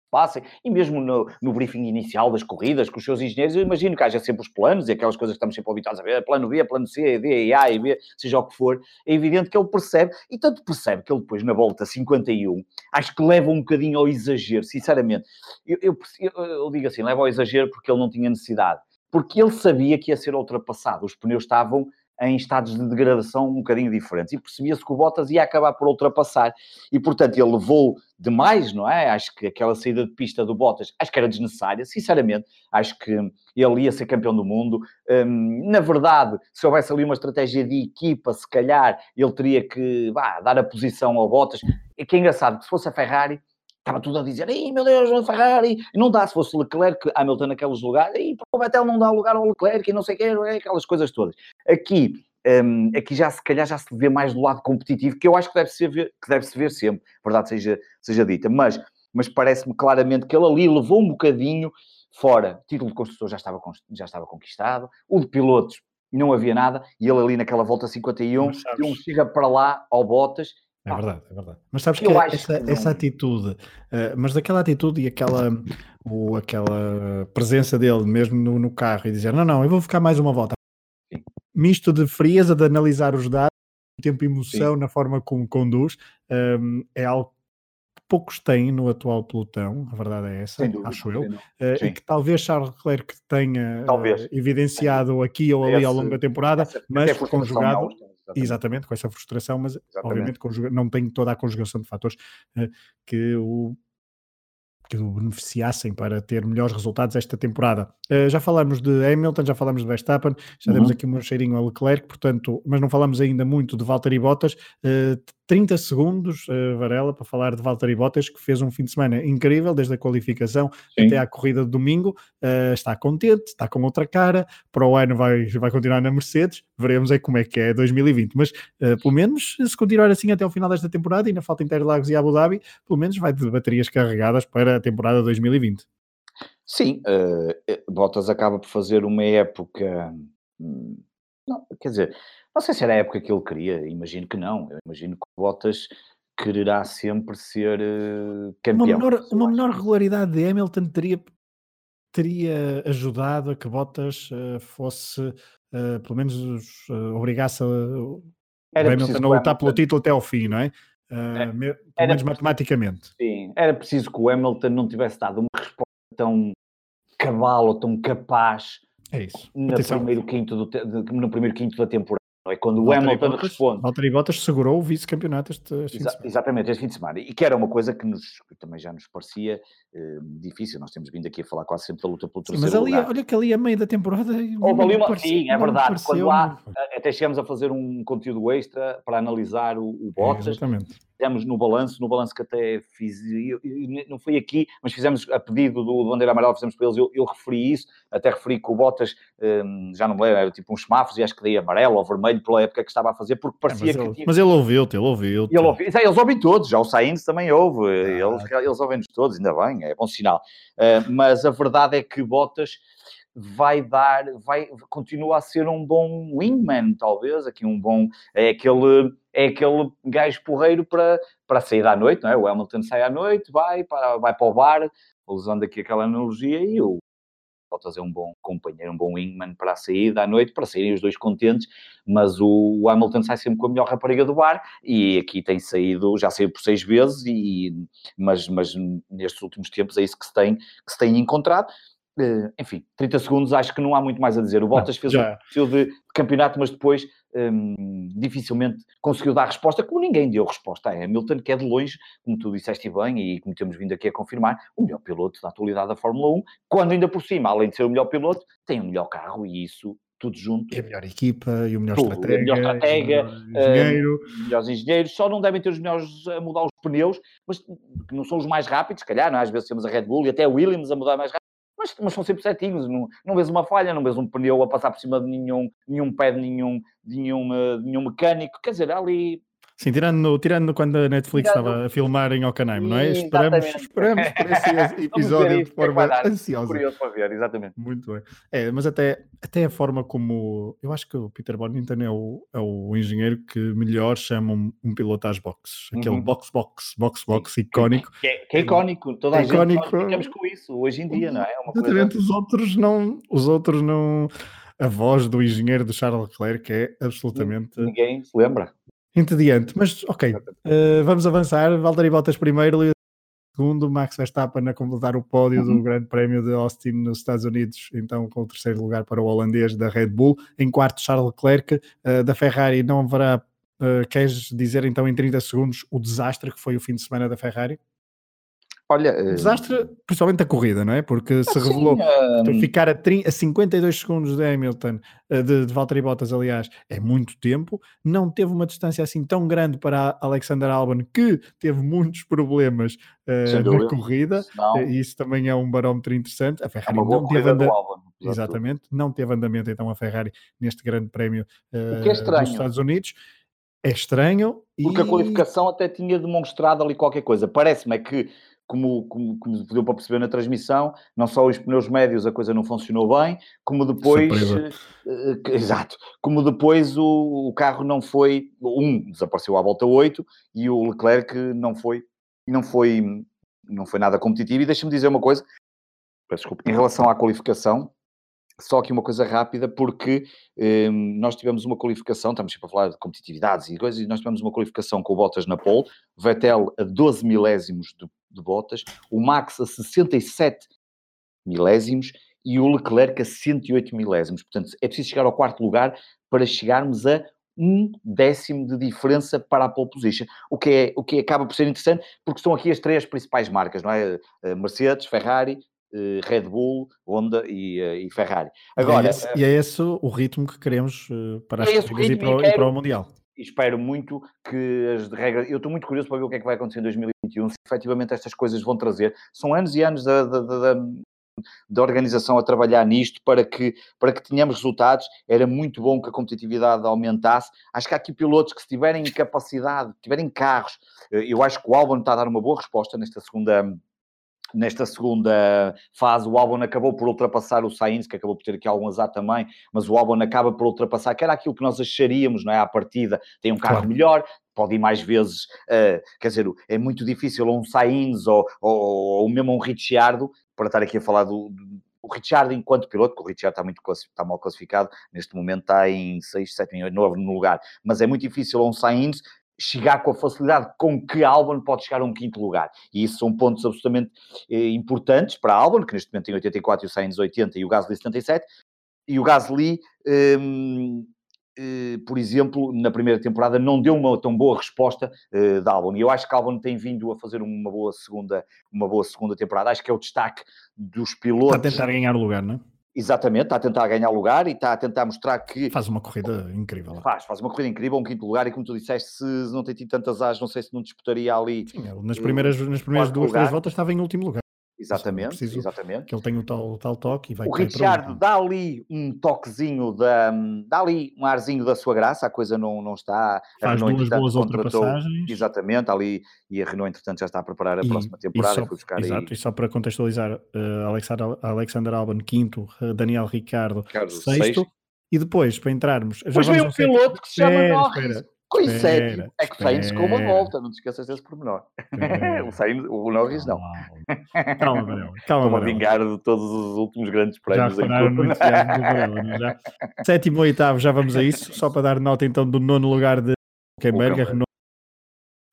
passem, e mesmo no, no, briefing inicial das corridas, com os seus engenheiros, eu imagino que haja sempre os planos e aquelas coisas que estamos sempre habituados a ver, plano B, plano C, D, A e B, seja o que for, é evidente que ele percebe, e tanto percebe que ele depois na volta 51, acho que leva um bocadinho ao exagero, sinceramente. Eu, eu, eu, eu digo assim, leva ao exagero porque ele não tinha necessidade. Porque ele sabia que ia ser ultrapassado, os pneus estavam em estados de degradação um bocadinho diferentes. E percebia-se que o Bottas ia acabar por ultrapassar. E, portanto, ele levou demais, não é? Acho que aquela saída de pista do Bottas, acho que era desnecessária, sinceramente. Acho que ele ia ser campeão do mundo. Hum, na verdade, se houvesse ali uma estratégia de equipa, se calhar ele teria que dar a posição ao Bottas. E que é engraçado, que se fosse a Ferrari, estava tudo a dizer, ei meu Deus, Ferrari, e não dá, se fosse Leclerc, Hamilton naqueles lugares, e o Vettel não dá lugar ao Leclerc, e não sei o quê, é aquelas coisas todas. Aqui, um, aqui já se calhar já se vê mais do lado competitivo, que eu acho que deve se ver, que deve -se ver sempre, verdade seja, seja dita, mas, mas parece-me claramente que ele ali levou um bocadinho fora, o título de construtor já estava, já estava conquistado, o de pilotos não havia nada, e ele ali naquela volta 51, um chega para lá ao Bottas é verdade, é verdade. Mas sabes que essa, que essa atitude, uh, mas daquela atitude e aquela, o, aquela presença dele mesmo no, no, carro e dizer: Não, não, eu vou ficar mais uma volta. Sim. Misto de frieza, de analisar os dados, tempo e emoção Sim. na forma como conduz, um, ehm, é algo que poucos têm no atual pelotão, a verdade é essa, dúvida, acho eu, uh, e que talvez Charles Leclerc tenha uh, evidenciado aqui ou ali Esse, ao longo da temporada, mas conjugado. Não, Exatamente. Exatamente, com essa frustração, mas Exatamente. obviamente não tem toda a conjugação de fatores uh, que o que o beneficiassem para ter melhores resultados esta temporada. Uh, já falamos de Hamilton, já falamos de Verstappen, já uhum. demos aqui um cheirinho a Leclerc, portanto, mas não falamos ainda muito de Valtteri Bottas. Uh, 30 segundos, uh, Varela, para falar de Valtteri Bottas, que fez um fim de semana incrível, desde a qualificação Sim. até à corrida de domingo. Está contente, está com outra cara. Para o ano vai, vai continuar na Mercedes. Veremos aí como é que é 2020. Mas, uh, pelo menos, se continuar assim até o final desta temporada, e ainda falta Interlagos e Abu Dhabi, pelo menos vai de baterias carregadas para a temporada 2020. Sim, Bottas acaba por fazer uma época. Hum, não, quer dizer, não sei se era a época que ele queria, imagino que não. Eu imagino que Bottas quererá sempre ser uh, campeão. Uma menor, uma menor regularidade de Hamilton teria, teria ajudado a que Bottas uh, fosse, uh, pelo menos, obrigasse a, era Hamilton a lutar pelo título até ao fim, não é? Uh, pelo era menos matematicamente. Sim, era preciso que o Hamilton não tivesse dado uma resposta tão cabal ou tão capaz é isso. No primeiro, quinto do, no primeiro quinto da temporada. É quando o Hamilton Bottas, responde. Valtteri Bottas segurou o vice-campeonato este, este Exa Exatamente, este fim de semana. E que era uma coisa que, nos, que também já nos parecia uh, difícil. Nós temos vindo aqui a falar quase sempre da luta pelo terceiro Mas ali, lugar. olha que ali a meio da temporada... Houve ali uma... Pareceu, sim, é verdade. Quando há, até chegamos a fazer um conteúdo extra para analisar o, o Bottas. É, exatamente fizemos no balanço, no balanço que até fiz, eu, eu, não foi aqui, mas fizemos a pedido do, do Bandeira Amarela, fizemos para eles, eu, eu, referi isso, até referi que o Bottas, um, já não me lembro, era tipo uns semáforos e acho que daí amarelo ou vermelho pela época que estava a fazer, porque parecia é, mas que... Ele, Mas ele ouviu-te, ele ouviu-te. Ele ouviu, eles ouvem todos, já o Sainz também ouve, ah. eles, eles ouvem-nos todos, ainda bem, é bom sinal. Uh, mas a verdade é que Bottas vai dar, vai, continua a ser um bom wingman, talvez, aqui um bom, é aquele, é aquele gajo porreiro para, para sair à noite, não é? O Hamilton sai à noite, vai para, vai para o bar, usando aqui aquela analogia, e o Bottas é um bom companheiro, um bom wingman para a saída à noite, para saírem os dois contentes, mas o, o Hamilton sai sempre com a melhor rapariga do bar, e aqui tem saído, já saiu por seis vezes, e, mas, mas nestes últimos tempos é isso que se tem, que se tem encontrado. Uh, enfim, 30 segundos, acho que não há muito mais a dizer. O Bottas fez já. um perfil de campeonato, mas depois um, dificilmente conseguiu dar resposta, como ninguém deu resposta a Hamilton, que é de longe, como tu disseste bem e como temos vindo aqui a confirmar, o melhor piloto da atualidade da Fórmula 1, quando ainda por cima, além de ser o melhor piloto, tem o melhor carro e isso tudo junto. E a melhor equipa, e o melhor tudo, estratega, melhor estratega, o melhor engenheiro. Uh, melhores engenheiros, só não devem ter os melhores a mudar os pneus, mas que não são os mais rápidos, se calhar, não? É? às vezes temos a Red Bull e até a Williams a mudar mais rápido, mas, mas são sempre certinhos, não, não vês uma falha, não vês um pneu a passar por cima de nenhum, nenhum pé de nenhum, de nenhum, de nenhum mecânico, quer dizer, ali Sim, tirando, tirando quando a Netflix tirando... estava a filmar em Hockenheim, não é? Esperamos, esperamos por esse episódio de forma é ansiosa. Curioso para ver, exatamente. Muito bem. É, mas até, até a forma como. Eu acho que o Peter Bonington é o, é o engenheiro que melhor chama um, um piloto às boxes. Aquele uhum. box, box, box, box icónico. Que é, que é icónico, toda a é gente icónico, ficamos com isso hoje em dia, não é? é exatamente, coisa... os outros não. Os outros não. A voz do engenheiro de Charles Leclerc é absolutamente. Ninguém se lembra entediante. Mas ok, uh, vamos avançar. Valtteri Bottas primeiro, Lewis segundo, Max Verstappen a completar o pódio uhum. do Grande Prémio de Austin nos Estados Unidos, então com o terceiro lugar para o holandês da Red Bull. Em quarto, Charles Leclerc, uh, da Ferrari não haverá. Uh, queres dizer então em 30 segundos o desastre que foi o fim de semana da Ferrari? Olha, um desastre, principalmente a corrida, não é? Porque se revelou um... ficar a, 30, a 52 segundos de Hamilton, eh, de, de Valtteri Bottas, aliás, é muito tempo. Não teve uma distância assim tão grande para Alexander Albon, que teve muitos problemas uh, na corrida. Não. Isso também é um barómetro interessante. A é Ferrari é não teve andamento. Exatamente, não teve andamento então a Ferrari neste grande prémio uh, é dos Estados Unidos. É estranho. Porque e... a qualificação até tinha demonstrado ali qualquer coisa. Parece-me é que como, como, como deu para perceber na transmissão, não só os pneus médios a coisa não funcionou bem, como depois, uh, exato, como depois o, o, carro não foi, um desapareceu à volta 8 e o Leclerc não foi, não foi, não foi nada competitivo. E deixa-me dizer uma coisa, desculpa, em relação à qualificação, só aqui uma coisa rápida, porque eh, nós tivemos uma qualificação, estamos sempre a falar de competitividades e coisas, e nós tivemos uma qualificação com o Bottas na pole, Vettel a 12 milésimos de, de Bottas, o Max a 67 milésimos e o Leclerc a 108 milésimos. Portanto, é preciso chegar ao quarto lugar para chegarmos a um décimo de diferença para a pole position, o que, é, o que acaba por ser interessante, porque estão aqui as três principais marcas, não é? Eh, Mercedes, Ferrari, eh, Red Bull, Honda e, eh, e Ferrari. Agora, e é, esse, é esse o ritmo que queremos para as é e para, e para o Mundial espero muito que as regras. Eu estou muito curioso para ver o que é que vai acontecer em 2021, se efetivamente estas coisas vão trazer. São anos e anos da, da, da, da, organização a trabalhar nisto para que, para que tenhamos resultados. Era muito bom que a competitividade aumentasse. Acho que há aqui pilotos que, se tiverem capacidade, tiverem carros, eh, eu acho que o Albon está a dar uma boa resposta nesta segunda nesta segunda fase, o Albon acabou por ultrapassar o Sainz, que acabou por ter aqui algum azar também, mas o Albon acaba por ultrapassar, que era aquilo que nós acharíamos, não é? À partida, tem um carro claro. melhor, pode ir mais vezes, uh, quer dizer, é muito difícil um Sainz ou, ou, ou mesmo um Ricciardo, para estar aqui a falar do, do o Richard enquanto piloto, porque o Richard está, muito, está mal classificado, neste momento está em 6, 7, 8, 9 no lugar, mas é muito difícil um Sainz chegar com a facilidade com que Albon pode chegar a um quinto lugar. E isso são pontos absolutamente eh, importantes para a Albon, que neste momento tem 84 e o Sainz 80 e o Gasly 77. E o Gasly, um, eh, por exemplo, na primeira temporada não deu uma tão boa resposta uh, da Albon. E eu acho que Albon tem vindo a fazer uma boa segunda, uma boa segunda temporada. Acho que é o destaque dos pilotos. Está a tentar ganhar o lugar, não é? Exatamente, está a tentar ganhar lugar e está a tentar mostrar que. Faz uma corrida incrível. Faz, faz uma corrida incrível, um quinto lugar, e como tu disseste, se não tem tido tantas as, não sei se não disputaria ali. Sim, nas primeiras, nas primeiras duas, três voltas estava em último lugar. Exatamente, exatamente. Que ele tem o tal, o tal toque e vai O Richard dá ali um toquezinho, da, dá ali um arzinho da sua graça, a coisa não, não está... Faz duas boas ultrapassagens. Exatamente, ali, e a Renault, entretanto, já está a preparar a e, próxima temporada. E só, exato, aí... e só para contextualizar, uh, Alexander, Alexander Albon, quinto, uh, Daniel Ricardo, sexto, sexto, e depois, para entrarmos... Pois vem um piloto que se chama Norris. Sétimo, é que o Sainz com uma volta, não te esqueças desse pormenor. o, Sainz, o Norris não. Calma, Varela. Calma, Estou a vingar de todos os últimos grandes prémios. Já falaram no é? já. Sétimo e oitavo, já vamos a isso. Só para dar nota então do nono lugar de Huckenberg,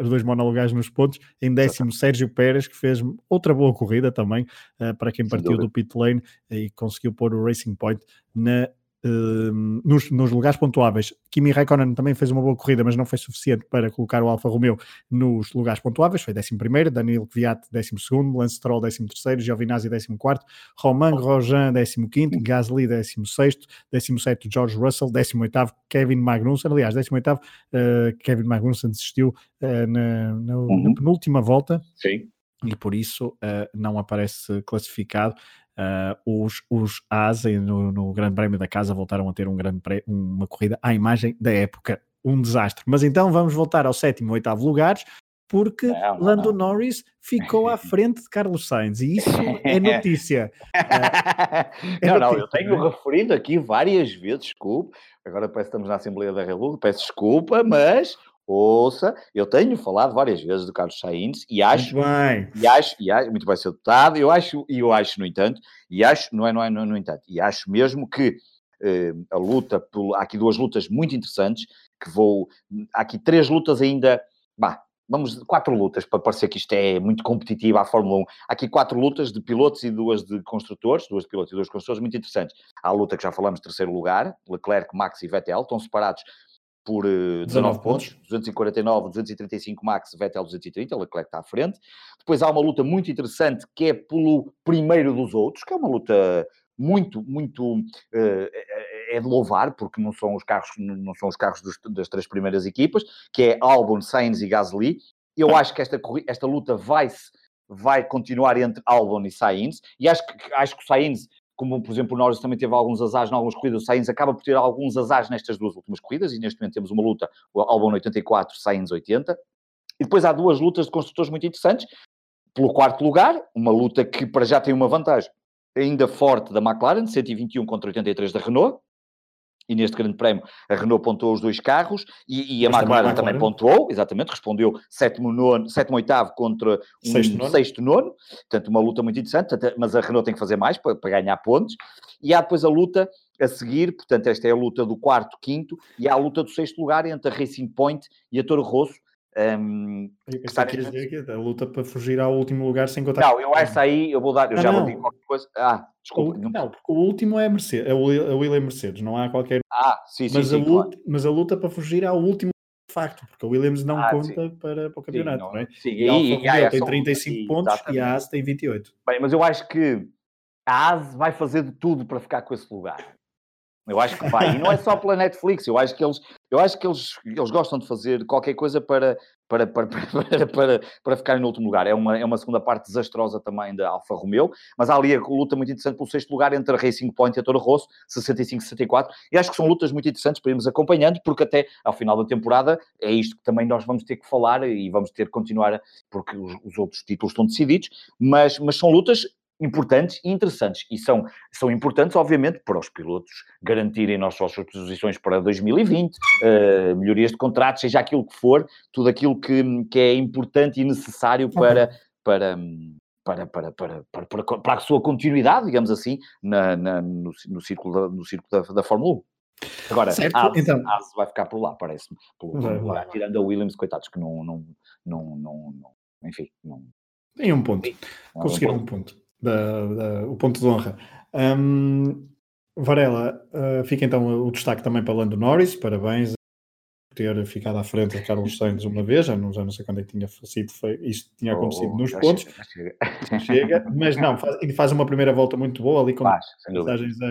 os dois monolugares nos pontos. Em décimo, Sérgio Pérez, que fez outra boa corrida também, uh, para quem partiu do pit lane e conseguiu pôr o Racing Point na Ehm, nos, nos, lugares pontuáveis. Kimi Raikkonen também fez uma boa corrida, mas não foi suficiente para colocar o Alfa Romeo nos lugares pontuáveis. Foi 11, Daniel Kvyat 12, Lance Stroll 13, Giovinazzi 14, Romain Grosjean 15, Gasly 16, 17 George Russell, 18 Kevin Magnussen. Aliás, 18 uh, eh, Kevin Magnussen desistiu uh, na, na, uhum. na penúltima volta. Sim e por isso uh, não aparece classificado. Uh, os, os As no, no Grande Prémio da Casa voltaram a ter um grande pré, uma corrida à imagem da época. um desastre. Mas então vamos voltar ao sétimo, oitavo lugares, porque não, não, Lando não. Norris ficou à frente de Carlos Sainz e isso é notícia. é não, notícia, não, eu tenho é? referido aqui várias vezes, desculpe, agora parece que estamos na Assembleia da República, peço desculpa, mas ouça, eu tenho falado várias vezes do Carlos Sainz e acho, muito bem. E acho, e acho muito bem ser deputado, eu acho, e eu acho, no entanto, e acho, não é, não é, no, no entanto, e acho mesmo que eh, a luta, por, há aqui duas lutas muito interessantes, que vou, há aqui três lutas ainda, bah, vamos, quatro lutas, para parecer que isto é muito competitivo à Fórmula 1. Há aqui quatro lutas de pilotos e duas de construtores, duas de pilotos e duas de construtores, muito interessantes. Há a luta que já falamos, terceiro lugar, Leclerc, Max e Vettel, estão separados por uh, 19, 19 pontos, pontos, 249, 235 Max, Vettel 230, Leclerc está à frente. Depois há uma luta muito interessante que é pelo primeiro dos outros, que é uma luta muito, muito uh, é de louvar, porque não são os carros, não são os carros dos, das três primeiras equipas, que é Albon, Sainz e Gasly. Eu acho que esta, esta luta vai, vai continuar entre Albon e Sainz, e acho que, acho que o Sainz, como por exemplo o Norris também teve alguns azares em algumas corridas, o Sainz acaba por ter alguns azares nestas duas últimas corridas, e neste momento temos uma luta, o Albon 84, Sainz 80. E depois há duas lutas de construtores muito interessantes. Pelo quarto lugar, uma luta que para já tem uma vantagem ainda forte da McLaren, 121 contra 83 da Renault, e neste grande prémio a Renault pontuou os dois carros e, e a McLaren também, também pontuou, exatamente, respondeu sétimo, nono, sétimo oitavo contra um sexto nono. sexto nono, portanto uma luta muito interessante, mas a Renault tem que fazer mais para, para ganhar pontos, e há depois a luta a seguir, portanto esta é a luta do quarto, quinto, e há a luta do sexto lugar entre a Racing Point e a Toro Rosso, um, está dizer que a luta para fugir ao último lugar sem contar. Não, eu essa aí eu vou dar, eu já não. vou dizer qualquer coisa. Ah, desculpa. O, não, não, porque o último é a Mercedes, a William Mercedes, não há qualquer. Ah, sim, sim. Mas, sim, a, luta, claro. mas a luta para fugir ao último facto, porque a Williams não ah, conta para, para o campeonato, sim, não, é? Sim, e, a Alfa e, Romeo tem 35 e, pontos exatamente. e a AS tem 28. Bem, mas eu acho que a AS vai fazer de tudo para ficar com esse lugar. Eu acho que vai. E não é só pela Netflix, eu acho que eles, eu acho que eles, eles gostam de fazer qualquer coisa para, para, para, para, para, para ficarem no último lugar. É uma, é uma segunda parte desastrosa também da Alfa Romeo, mas há ali a luta muito interessante pelo sexto lugar entre a Racing Point e a Toro Rosso, 65-64, e acho que são lutas muito interessantes para irmos acompanhando, porque até ao final da temporada é isto que também nós vamos ter que falar e vamos ter que continuar, porque os, os outros títulos estão decididos, mas, mas são lutas importantes e interessantes. E são, são importantes, obviamente, para os pilotos garantirem as suas posições para 2020, uh, eh, melhorias de contratos, seja aquilo que for, tudo aquilo que, que é importante e necessário para, para, para, para, para, para, para, para a sua continuidade, digamos assim, na, na no, no círculo, da, no círculo da, da Fórmula 1. Agora, certo, a então... vai ficar por lá, parece-me. Tirando a Williams, coitados, que não, não, não, não, não enfim, não... Tem um ponto. Conseguiram um ponto da, da, o ponto de honra. Um, Varela, uh, fica então o destaque também para Lando Norris, parabéns por ter ficado à frente de Carlos Sainz uma vez, já não, já não sei quando é que tinha sido feito, isto tinha oh, acontecido oh, nos pontos, chega, chega. mas não, faz, faz uma primeira volta muito boa ali com faz, mensagens a,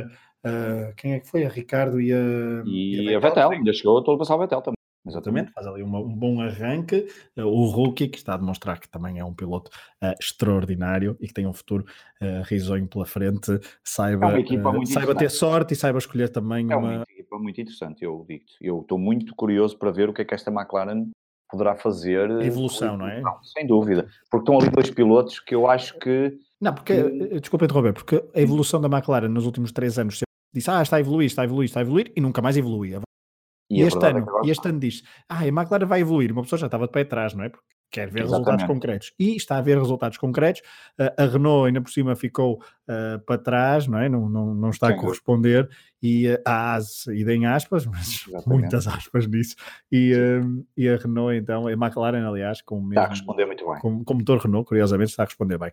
a, quem é que foi? A Ricardo e a, e, e a Vettel, ainda chegou a ultrapassar o Vettel também. Exatamente, faz ali uma, um bom arranque. Uh, o rookie, que está a demonstrar que também é um piloto uh, extraordinário e que tem um futuro uh, risonho pela frente, saiba, é saiba ter sorte e saiba escolher também é uma... uma equipa muito interessante, eu digo Eu estou muito curioso para ver o que é que esta McLaren poderá fazer. A evolução, não é? Não, sem dúvida. Porque estão ali dois pilotos que eu acho que. Não, porque, desculpa interromper, porque a evolução da McLaren nos últimos três anos disse, ah, está a evoluir, está a evoluir, está a evoluir, e nunca mais evolui. E, e este, ano, é este ano diz, ah, a McLaren vai evoluir, uma pessoa já estava de pé atrás, não é? Porque quer ver Exatamente. resultados concretos. E está a ver resultados concretos. Uh, a Renault ainda por cima ficou uh, para trás, não é? Não, não, não está Sim. a corresponder. E uh, a AS, e deem aspas, mas Exatamente. muitas aspas nisso. E, uh, e a Renault, então, a McLaren, aliás, com o mesmo, Está a responder muito bem. Com, com motor Renault, curiosamente, está a responder bem.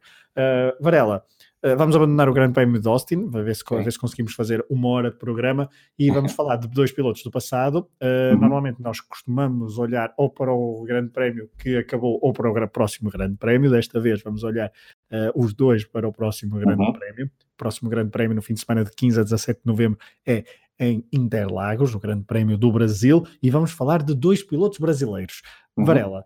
Varela, Uh, vamos abandonar o Grande Prémio de Austin, para ver se, ver se conseguimos fazer uma hora de programa e vamos falar de dois pilotos do passado. Uh, uhum. Normalmente nós costumamos olhar ou para o Grande Prémio que acabou ou para o próximo Grande Prémio. Desta vez vamos olhar uh, os dois para o próximo Grande uhum. Prémio. O próximo Grande Prémio no fim de semana de 15 a 17 de novembro é em Interlagos, no Grande Prémio do Brasil, e vamos falar de dois pilotos brasileiros. Uhum. Varela,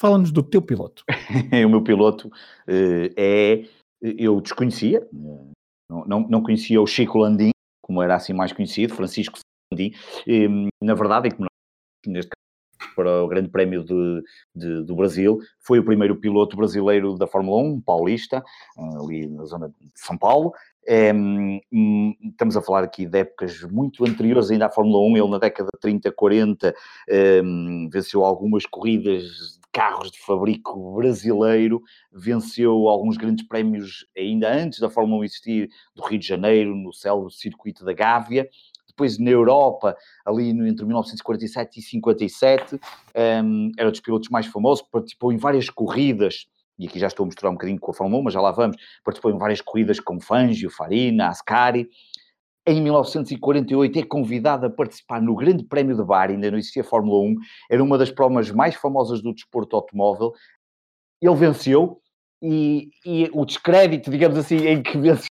fala-nos do teu piloto. o meu piloto é eu desconhecia, não, não, não conhecia o Chico Landim, como era assim mais conhecido, Francisco Landim, na verdade é que neste caso para o Grande Prémio de, de, do Brasil. Foi o primeiro piloto brasileiro da Fórmula 1, paulista, ali na zona de São Paulo. É, estamos a falar aqui de épocas muito anteriores ainda à Fórmula 1. Ele, na década de 30, 40, é, venceu algumas corridas de carros de fabrico brasileiro, venceu alguns grandes prémios ainda antes da Fórmula 1 existir, do Rio de Janeiro, no célebre circuito da Gávea depois na Europa, ali entre 1947 e 57, um, era dos pilotos mais famosos, participou em várias corridas, e aqui já estou a misturar um bocadinho com a Fórmula 1, mas já lá vamos, participou em várias corridas com Fangio, Farina, Ascari. Em 1948 é convidado a participar no Grande Prémio de Bar, ainda não existia Fórmula 1, era uma das provas mais famosas do desporto automóvel. Ele venceu, e, e o descrédito, digamos assim, em que venceu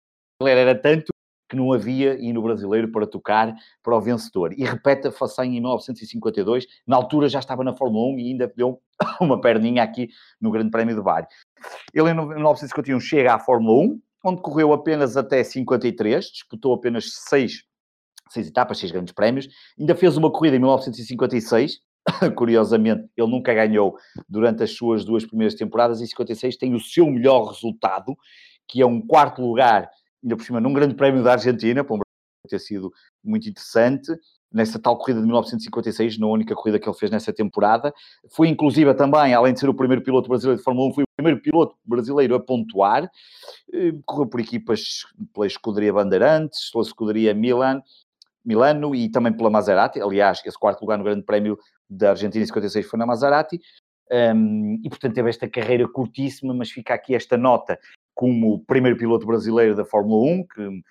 era tanto que não havia hino brasileiro para tocar para o vencedor. E repete a façanha em 1952, na altura já estava na Fórmula 1 e ainda deu uma perninha aqui no Grande Prémio de Bari. Ele em 1951 chega à Fórmula 1, onde correu apenas até 53, disputou apenas seis, seis etapas, seis grandes prémios, ainda fez uma corrida em 1956, curiosamente, ele nunca ganhou durante as suas duas primeiras temporadas, em 56 tem o seu melhor resultado, que é um quarto lugar ainda por cima, num grande prémio da Argentina, para um ter sido muito interessante, nessa tal corrida de 1956, na única corrida que ele fez nessa temporada. Foi inclusive também, além de ser o primeiro piloto brasileiro de Fórmula 1, foi o primeiro piloto brasileiro a pontuar. Eh, correu por equipas pela escuderia Bandeirantes, pela escuderia Milan, Milano e também pela Maserati. Aliás, esse quarto lugar no Grande Prémio da Argentina em 56 foi na Maserati. Um, e portanto teve esta carreira curtíssima, mas fica aqui esta nota como primeiro piloto brasileiro da Fórmula 1, que,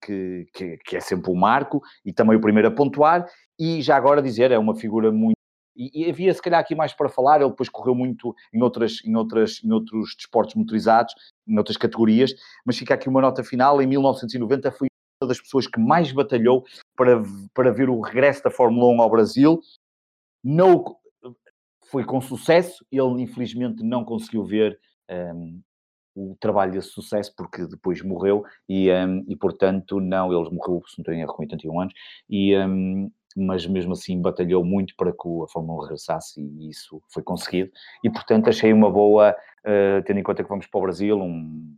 que, que, que, é sempre um marco, e também o primeiro a pontuar, e já agora dizer, é uma figura muito. E, e havia se calhar aqui mais para falar, ele depois correu muito em, outras, em, outras, em outros desportos motorizados, em outras categorias, mas fica aqui uma nota final, em 1990 foi uma das pessoas que mais batalhou para, para ver o regresso da Fórmula 1 ao Brasil, não foi com sucesso, ele infelizmente não conseguiu ver um, o trabalho desse sucesso, porque depois morreu e, um, e portanto, não, ele morreu, se não tenho erro, com 81 anos, e, um, mas mesmo assim batalhou muito para que a Fórmula 1 regressasse e isso foi conseguido. E portanto, achei uma boa, uh, tendo em conta que vamos para o Brasil, um,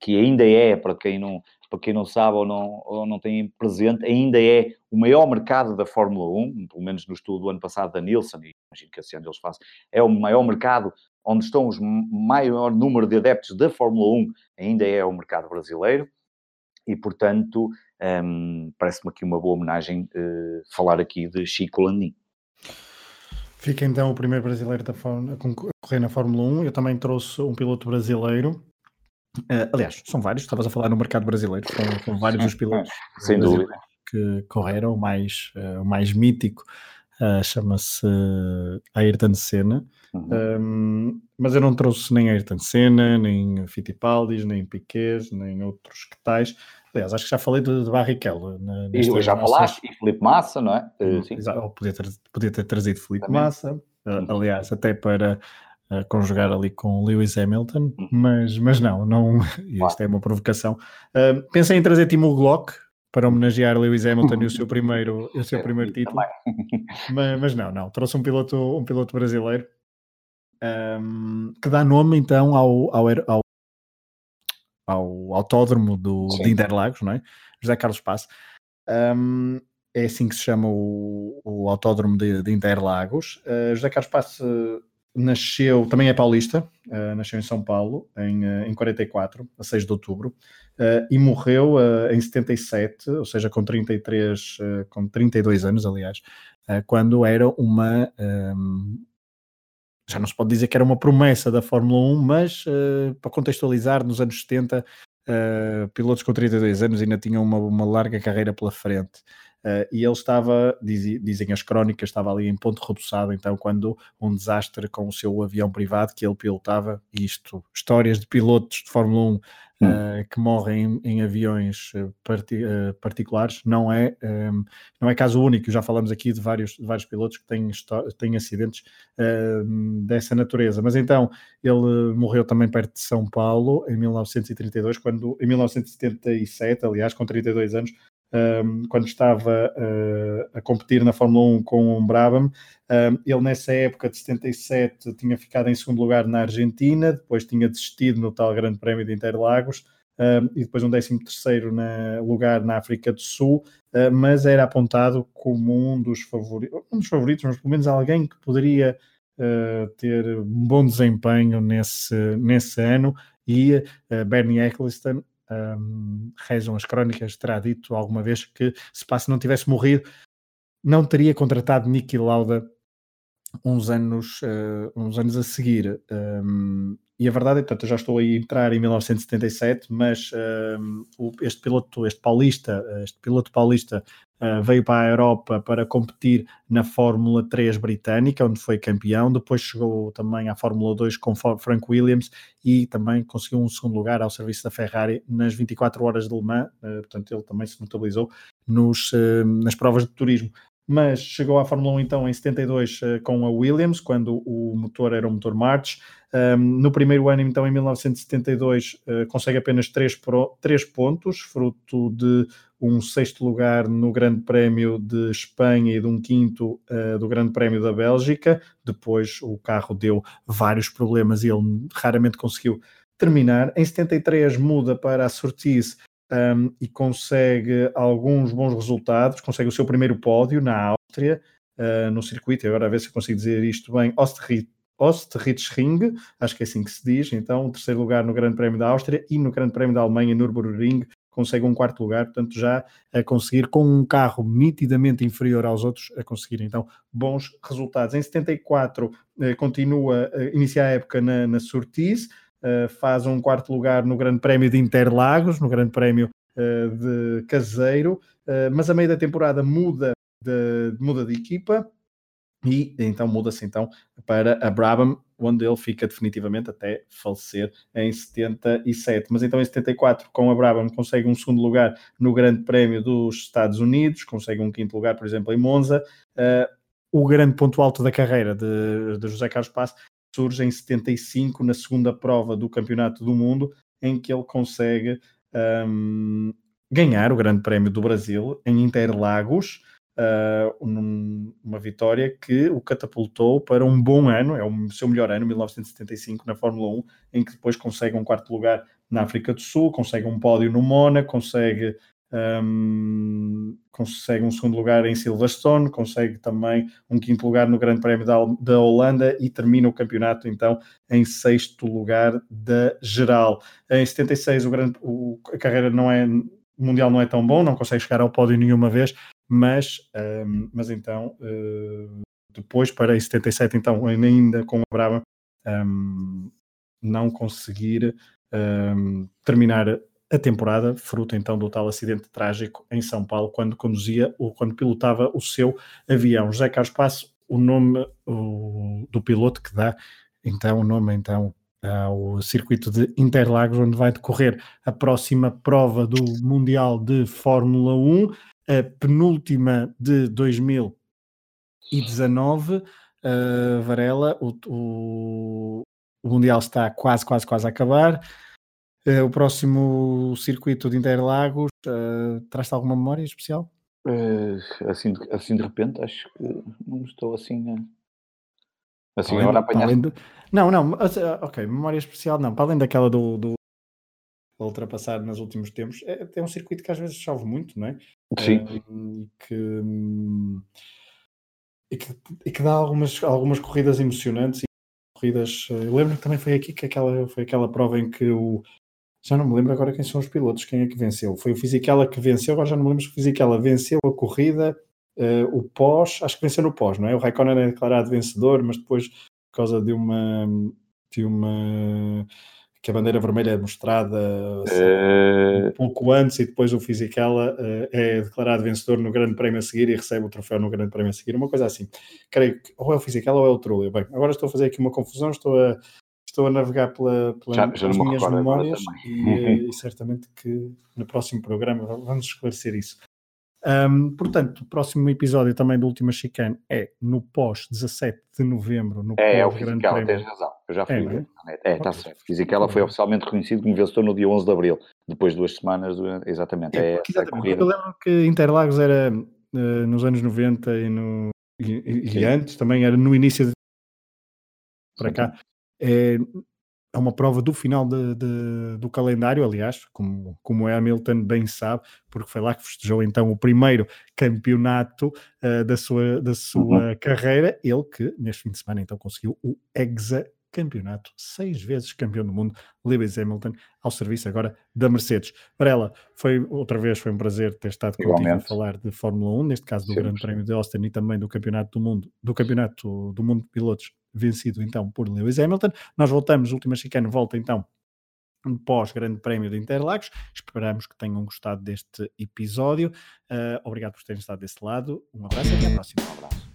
que ainda é, para quem não, para quem não sabe ou não, ou não tem presente, ainda é o maior mercado da Fórmula 1, pelo menos no estudo do ano passado da Nielsen, e imagino que esse ano eles façam, é o maior mercado onde estão os maior número de adeptos da Fórmula 1 ainda é o mercado brasileiro e, portanto, um, parece-me aqui uma boa homenagem uh, falar aqui de Chico Landim. Fica então o primeiro brasileiro da a correr na Fórmula 1. Eu também trouxe um piloto brasileiro. Uh, aliás, são vários, estavas a falar no mercado brasileiro, são, vários os pilotos Sem dúvida. que correram, o mais, uh, o mais mítico uh, chama-se Ayrton Senna. Uhum. Um, mas eu não trouxe nem Ayrton Senna, nem Fittipaldi, nem Piquet, nem outros que tais. Aliás, acho que já falei de, de Barrichello. E já nossas... falaste, e Felipe Massa, não é? Uh, sim. Exato, podia, ter, podia ter trazido Felipe. Massa, uh, aliás, até para uh, conjugar ali com Lewis Hamilton, uhum. mas, mas não, não isto é uma provocação. pensei em trazer Timo Glock, para homenagear Lewis Hamilton e o seu primeiro, o seu primeiro título. Mas, mas, não, não. Trouxe um piloto, um piloto brasileiro um, que dá nome então ao, ao, ao, ao autódromo do, de Interlagos, não é? José Carlos Passo. Um, é assim que se chama o, o autódromo de, de Interlagos. Uh, José Carlos Passo nasceu, também é paulista, uh, nasceu em São Paulo em, uh, em 44, a 6 de outubro, uh, e morreu em 77, ou seja, com 33, com 32 anos, aliás, quando era uma. Um, já não se pode dizer que era uma promessa da Fórmula 1, mas para contextualizar, nos anos 70, uh, pilotos com 32 anos ainda tinham uma, uma larga carreira pela frente. Uh, e ele estava, diz, dizem as crónicas, estava ali em ponto rebuçado, então quando um desastre com o seu avião privado que ele pilotava, isto, histórias de pilotos de Fórmula 1 uh, que morrem em, em aviões eh, parti uh, particulares, não é, um, ehm, não é caso único, já falamos aqui de vários, de vários pilotos que têm, têm acidentes uh, dessa natureza, mas então ele morreu também perto de São Paulo em 1932, quando em 1977, aliás, com 32 anos, um, quando estava uh, a competir na Fórmula 1 com o Brabham. Um, ele nessa época de 77 tinha ficado em segundo lugar na Argentina, depois tinha desistido no tal Grande Prémio de Interlagos. Um, e depois um 13 terceiro na, lugar na África do Sul, uh, mas era apontado como um dos, um dos favoritos, mas pelo menos alguém que poderia uh, ter um bom desempenho nesse, nesse ano, e uh, Bernie Eccleston um, rezam as crónicas, terá dito alguma vez que se Passe não tivesse morrido, não teria contratado Niki Lauda uns anos, uh, uns anos a seguir. Um, e a verdade é que eu já estou a entrar em 1977, mas um, este piloto, este paulista, este piloto paulista uh, veio para a Europa para competir na Fórmula 3 britânica, onde foi campeão. Depois chegou também à Fórmula 2 com Frank Williams e também conseguiu um segundo lugar ao serviço da Ferrari nas 24 horas de Le Mans. Uh, portanto, ele também se notabilizou nos, uh, nas provas de turismo mas chegou à Fórmula 1 então em 72 uh, com a Williams, quando o motor era o motor March. Um, no primeiro ano, então, em 1972, uh, consegue apenas 3, pro, 3 pontos, fruto de um sexto lugar no Grande Prémio de Espanha e de um quinto uh, do Grande Prémio da Bélgica. Depois o carro deu vários problemas e ele raramente conseguiu terminar. Em 73 muda para a Surtees um, e consegue alguns bons resultados, consegue o seu primeiro pódio na Áustria, uh, no circuito, agora a ver se eu consigo dizer isto bem, Ostrichring, acho que é assim que se diz, então terceiro lugar no Grande Prémio da Áustria e no Grande Prémio da Alemanha, Nürburgring, consegue um quarto lugar, portanto já a conseguir com um carro nitidamente inferior aos outros, a conseguir então bons resultados. Em 74 eh, continua, eh, inicia a época na, na Surtees, uh, faz um quarto lugar no Grande Prémio de Interlagos, no Grande Prémio de Caseiro, mas a meio da temporada muda de, muda de equipa e então muda-se então para a Brabham, onde ele fica definitivamente até falecer em 77. Mas então em 74, com a Brabham, consegue um segundo lugar no Grande Prémio dos Estados Unidos, consegue um quinto lugar, por exemplo, em Monza. Uh, o grande ponto alto da carreira de, de José Carlos Passo surge em 75, na segunda prova do Campeonato do Mundo, em que ele consegue um, ganhar o Grande Prémio do Brasil em Interlagos, uh, uma vitória que o catapultou para um bom ano, é o seu melhor ano, 1975, na Fórmula 1, em que depois consegue um quarto lugar na África do Sul, consegue um pódio no Mona, consegue um, consegue um segundo lugar em Silverstone, consegue também um quinto lugar no Grande Prémio da, da Holanda e termina o campeonato então em sexto lugar da geral. Em 76 o grande, o, a carreira não é Mundial não é tão bom, não consegue chegar ao pódio nenhuma vez, mas, um, mas então uh, depois para em 77 então ainda com a Brava um, não conseguir um, terminar a temporada, fruto então do tal acidente trágico em São Paulo, quando conduzia, ou quando pilotava o seu avião. José Carlos Passo, o nome o, do piloto que dá então o nome então ao circuito de Interlagos, onde vai decorrer a próxima prova do Mundial de Fórmula 1, a penúltima de 2019. Uh, Varela, o, o, o Mundial está quase, quase, quase a acabar. Uh, o próximo circuito de Interlagos uh, traz-te alguma memória especial? Assim, assim de repente, acho que não estou assim a. Assim, agora apanhar. Do... Não, não, ok, memória especial não, para além daquela do, do ultrapassar nos últimos tempos, é, é um circuito que às vezes chove muito, não é? Sim. e, que, e, que, e que dá algumas, algumas corridas emocionantes e corridas. Eu lembro que também foi aqui que aquela, foi aquela prova em que o, já não me lembro agora quem são os pilotos, quem é que venceu. Foi o Fisichella que venceu, agora já não me lembro se o Fisichella venceu a corrida, uh, o pós, acho que venceu no pós, não é? O Raikkonen é declarado vencedor, mas depois, por causa de uma. de uma que a bandeira vermelha é mostrada assim, uh... um pouco antes e depois o Fisichella uh, é declarado vencedor no Grande Prémio a seguir e recebe o troféu no Grande Prémio a seguir, uma coisa assim. Creio que ou é o Fisichella ou é o Trulli. Bem, agora estou a fazer aqui uma confusão, estou a, estou a navegar pela, pela já, já minhas memórias e, e, certamente que no próximo programa vamos esclarecer isso. Um, portanto, o próximo episódio também do Última Chicane é no pós 17 de novembro, no é, pós é Grande Prémio. Tens razão eu já fui é, ver. É, está certo. Dizem que ela foi oficialmente reconhecida como vencedor no dia 11 de Abril, depois de duas semanas, exatamente. É, é exatamente. Eu lembro que Interlagos era uh, nos anos 90 e, no, e, e antes, também era no início de... para cá. É, é uma prova do final de, de, do calendário, aliás, como, como Hamilton bem sabe, porque foi lá que festejou então o primeiro campeonato uh, da sua, da sua uhum. carreira. Ele que neste fim de semana então conseguiu o Exa campeonato, seis vezes campeão do mundo, Lewis Hamilton, ao serviço agora da Mercedes. Varela, foi outra vez foi um prazer ter estado contigo a falar de Fórmula 1, neste caso do sim, Grande sim. Prémio de Austin e também do Campeonato do Mundo, do Campeonato do Mundo de Pilotos, vencido então por Lewis Hamilton. Nós voltamos, última chicane volta então pós Grande Prémio de Interlagos. Esperamos que tenham gostado deste episódio. Uh, obrigado por terem estado desse lado. Um abraço e até à próxima. Um abraço.